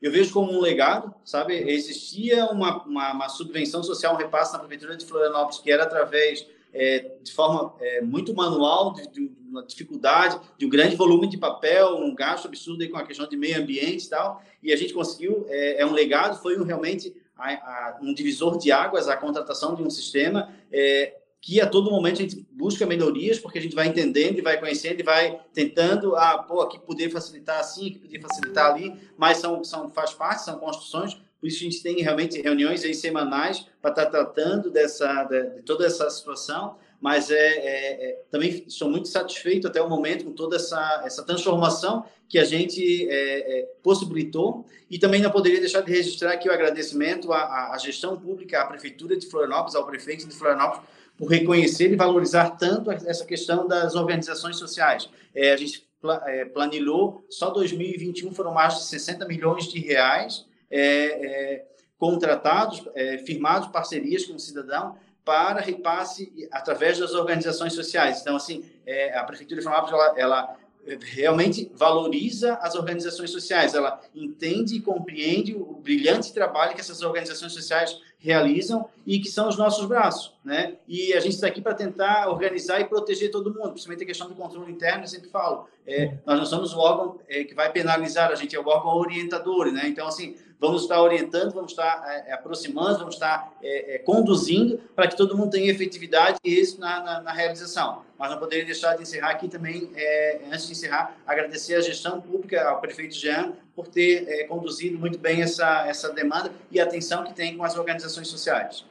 eu vejo como um legado, sabe? Existia uma, uma, uma, subvenção social, um repasse na Prefeitura de Florianópolis, que era através, é, de forma é, muito manual, de, de, uma dificuldade, de um grande volume de papel, um gasto absurdo aí com a questão de meio ambiente e tal, e a gente conseguiu, é, é um legado, foi um, realmente a, a, um divisor de águas a contratação de um sistema é, que a todo momento a gente busca melhorias, porque a gente vai entendendo e vai conhecendo e vai tentando, ah, pô, aqui poder facilitar assim, aqui poder facilitar ali, mas são, são, faz parte, são construções, por isso a gente tem realmente reuniões aí semanais para estar tá tratando dessa, de, de toda essa situação, mas é, é, é, também estou muito satisfeito até o momento com toda essa, essa transformação que a gente é, é, possibilitou. E também não poderia deixar de registrar aqui o agradecimento à, à gestão pública, à Prefeitura de Florianópolis, ao prefeito de Florianópolis, por reconhecer e valorizar tanto essa questão das organizações sociais. É, a gente é, planilhou, só 2021 foram mais de 60 milhões de reais é, é, contratados, é, firmados parcerias com o cidadão para repasse através das organizações sociais. Então, assim, é, a Prefeitura de Florianópolis, ela, ela realmente valoriza as organizações sociais, ela entende e compreende o brilhante trabalho que essas organizações sociais realizam e que são os nossos braços, né? E a gente está aqui para tentar organizar e proteger todo mundo, principalmente a questão do controle interno, eu sempre falo, é, nós não somos o órgão é, que vai penalizar, a gente é o órgão orientador, né? Então, assim, vamos estar orientando, vamos estar é, aproximando, vamos estar é, é, conduzindo para que todo mundo tenha efetividade e isso na, na, na, realização. Mas não poderia deixar de encerrar aqui também, é, antes de encerrar, agradecer a gestão pública, ao prefeito Jean, por ter é, conduzido muito bem essa, essa demanda e atenção que tem com as organizações sociais.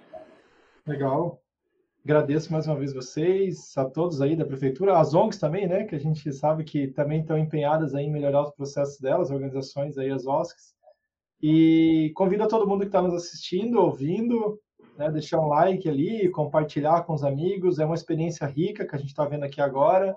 Legal. Agradeço mais uma vez vocês, a todos aí da prefeitura, as ONGs também, né, que a gente sabe que também estão empenhadas aí em melhorar os processos delas, organizações aí, as OSCs. E convido a todo mundo que está nos assistindo, ouvindo, né, deixar um like ali, compartilhar com os amigos. É uma experiência rica que a gente está vendo aqui agora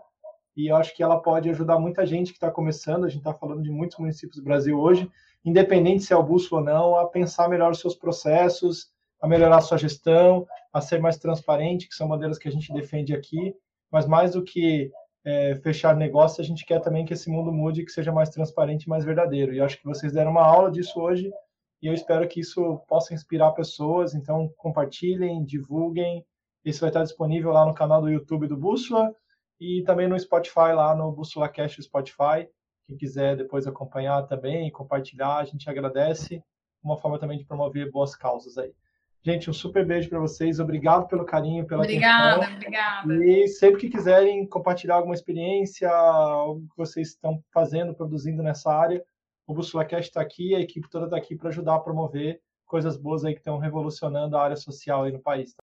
e eu acho que ela pode ajudar muita gente que está começando. A gente está falando de muitos municípios do Brasil hoje, independente se é o bússola ou não, a pensar melhor os seus processos, a melhorar a sua gestão, a ser mais transparente, que são modelos que a gente defende aqui. Mas mais do que é, fechar negócio, a gente quer também que esse mundo mude, que seja mais transparente mais verdadeiro. E acho que vocês deram uma aula disso hoje e eu espero que isso possa inspirar pessoas. Então, compartilhem, divulguem. Isso vai estar disponível lá no canal do YouTube do Bússola e também no Spotify, lá no Bússola Cash Spotify. Quem quiser depois acompanhar também, compartilhar, a gente agradece. Uma forma também de promover boas causas aí. Gente, um super beijo para vocês. Obrigado pelo carinho, pela obrigada, atenção. Obrigada, obrigada. E sempre que quiserem compartilhar alguma experiência, algo que vocês estão fazendo, produzindo nessa área, o BússolaCast está aqui, a equipe toda está aqui para ajudar a promover coisas boas aí que estão revolucionando a área social aí no país.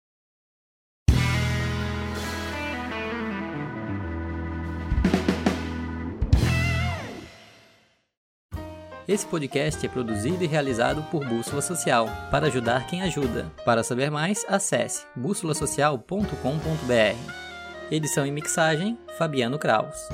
Esse podcast é produzido e realizado por Bússola Social, para ajudar quem ajuda. Para saber mais, acesse bússolasocial.com.br. Edição e mixagem, Fabiano Kraus.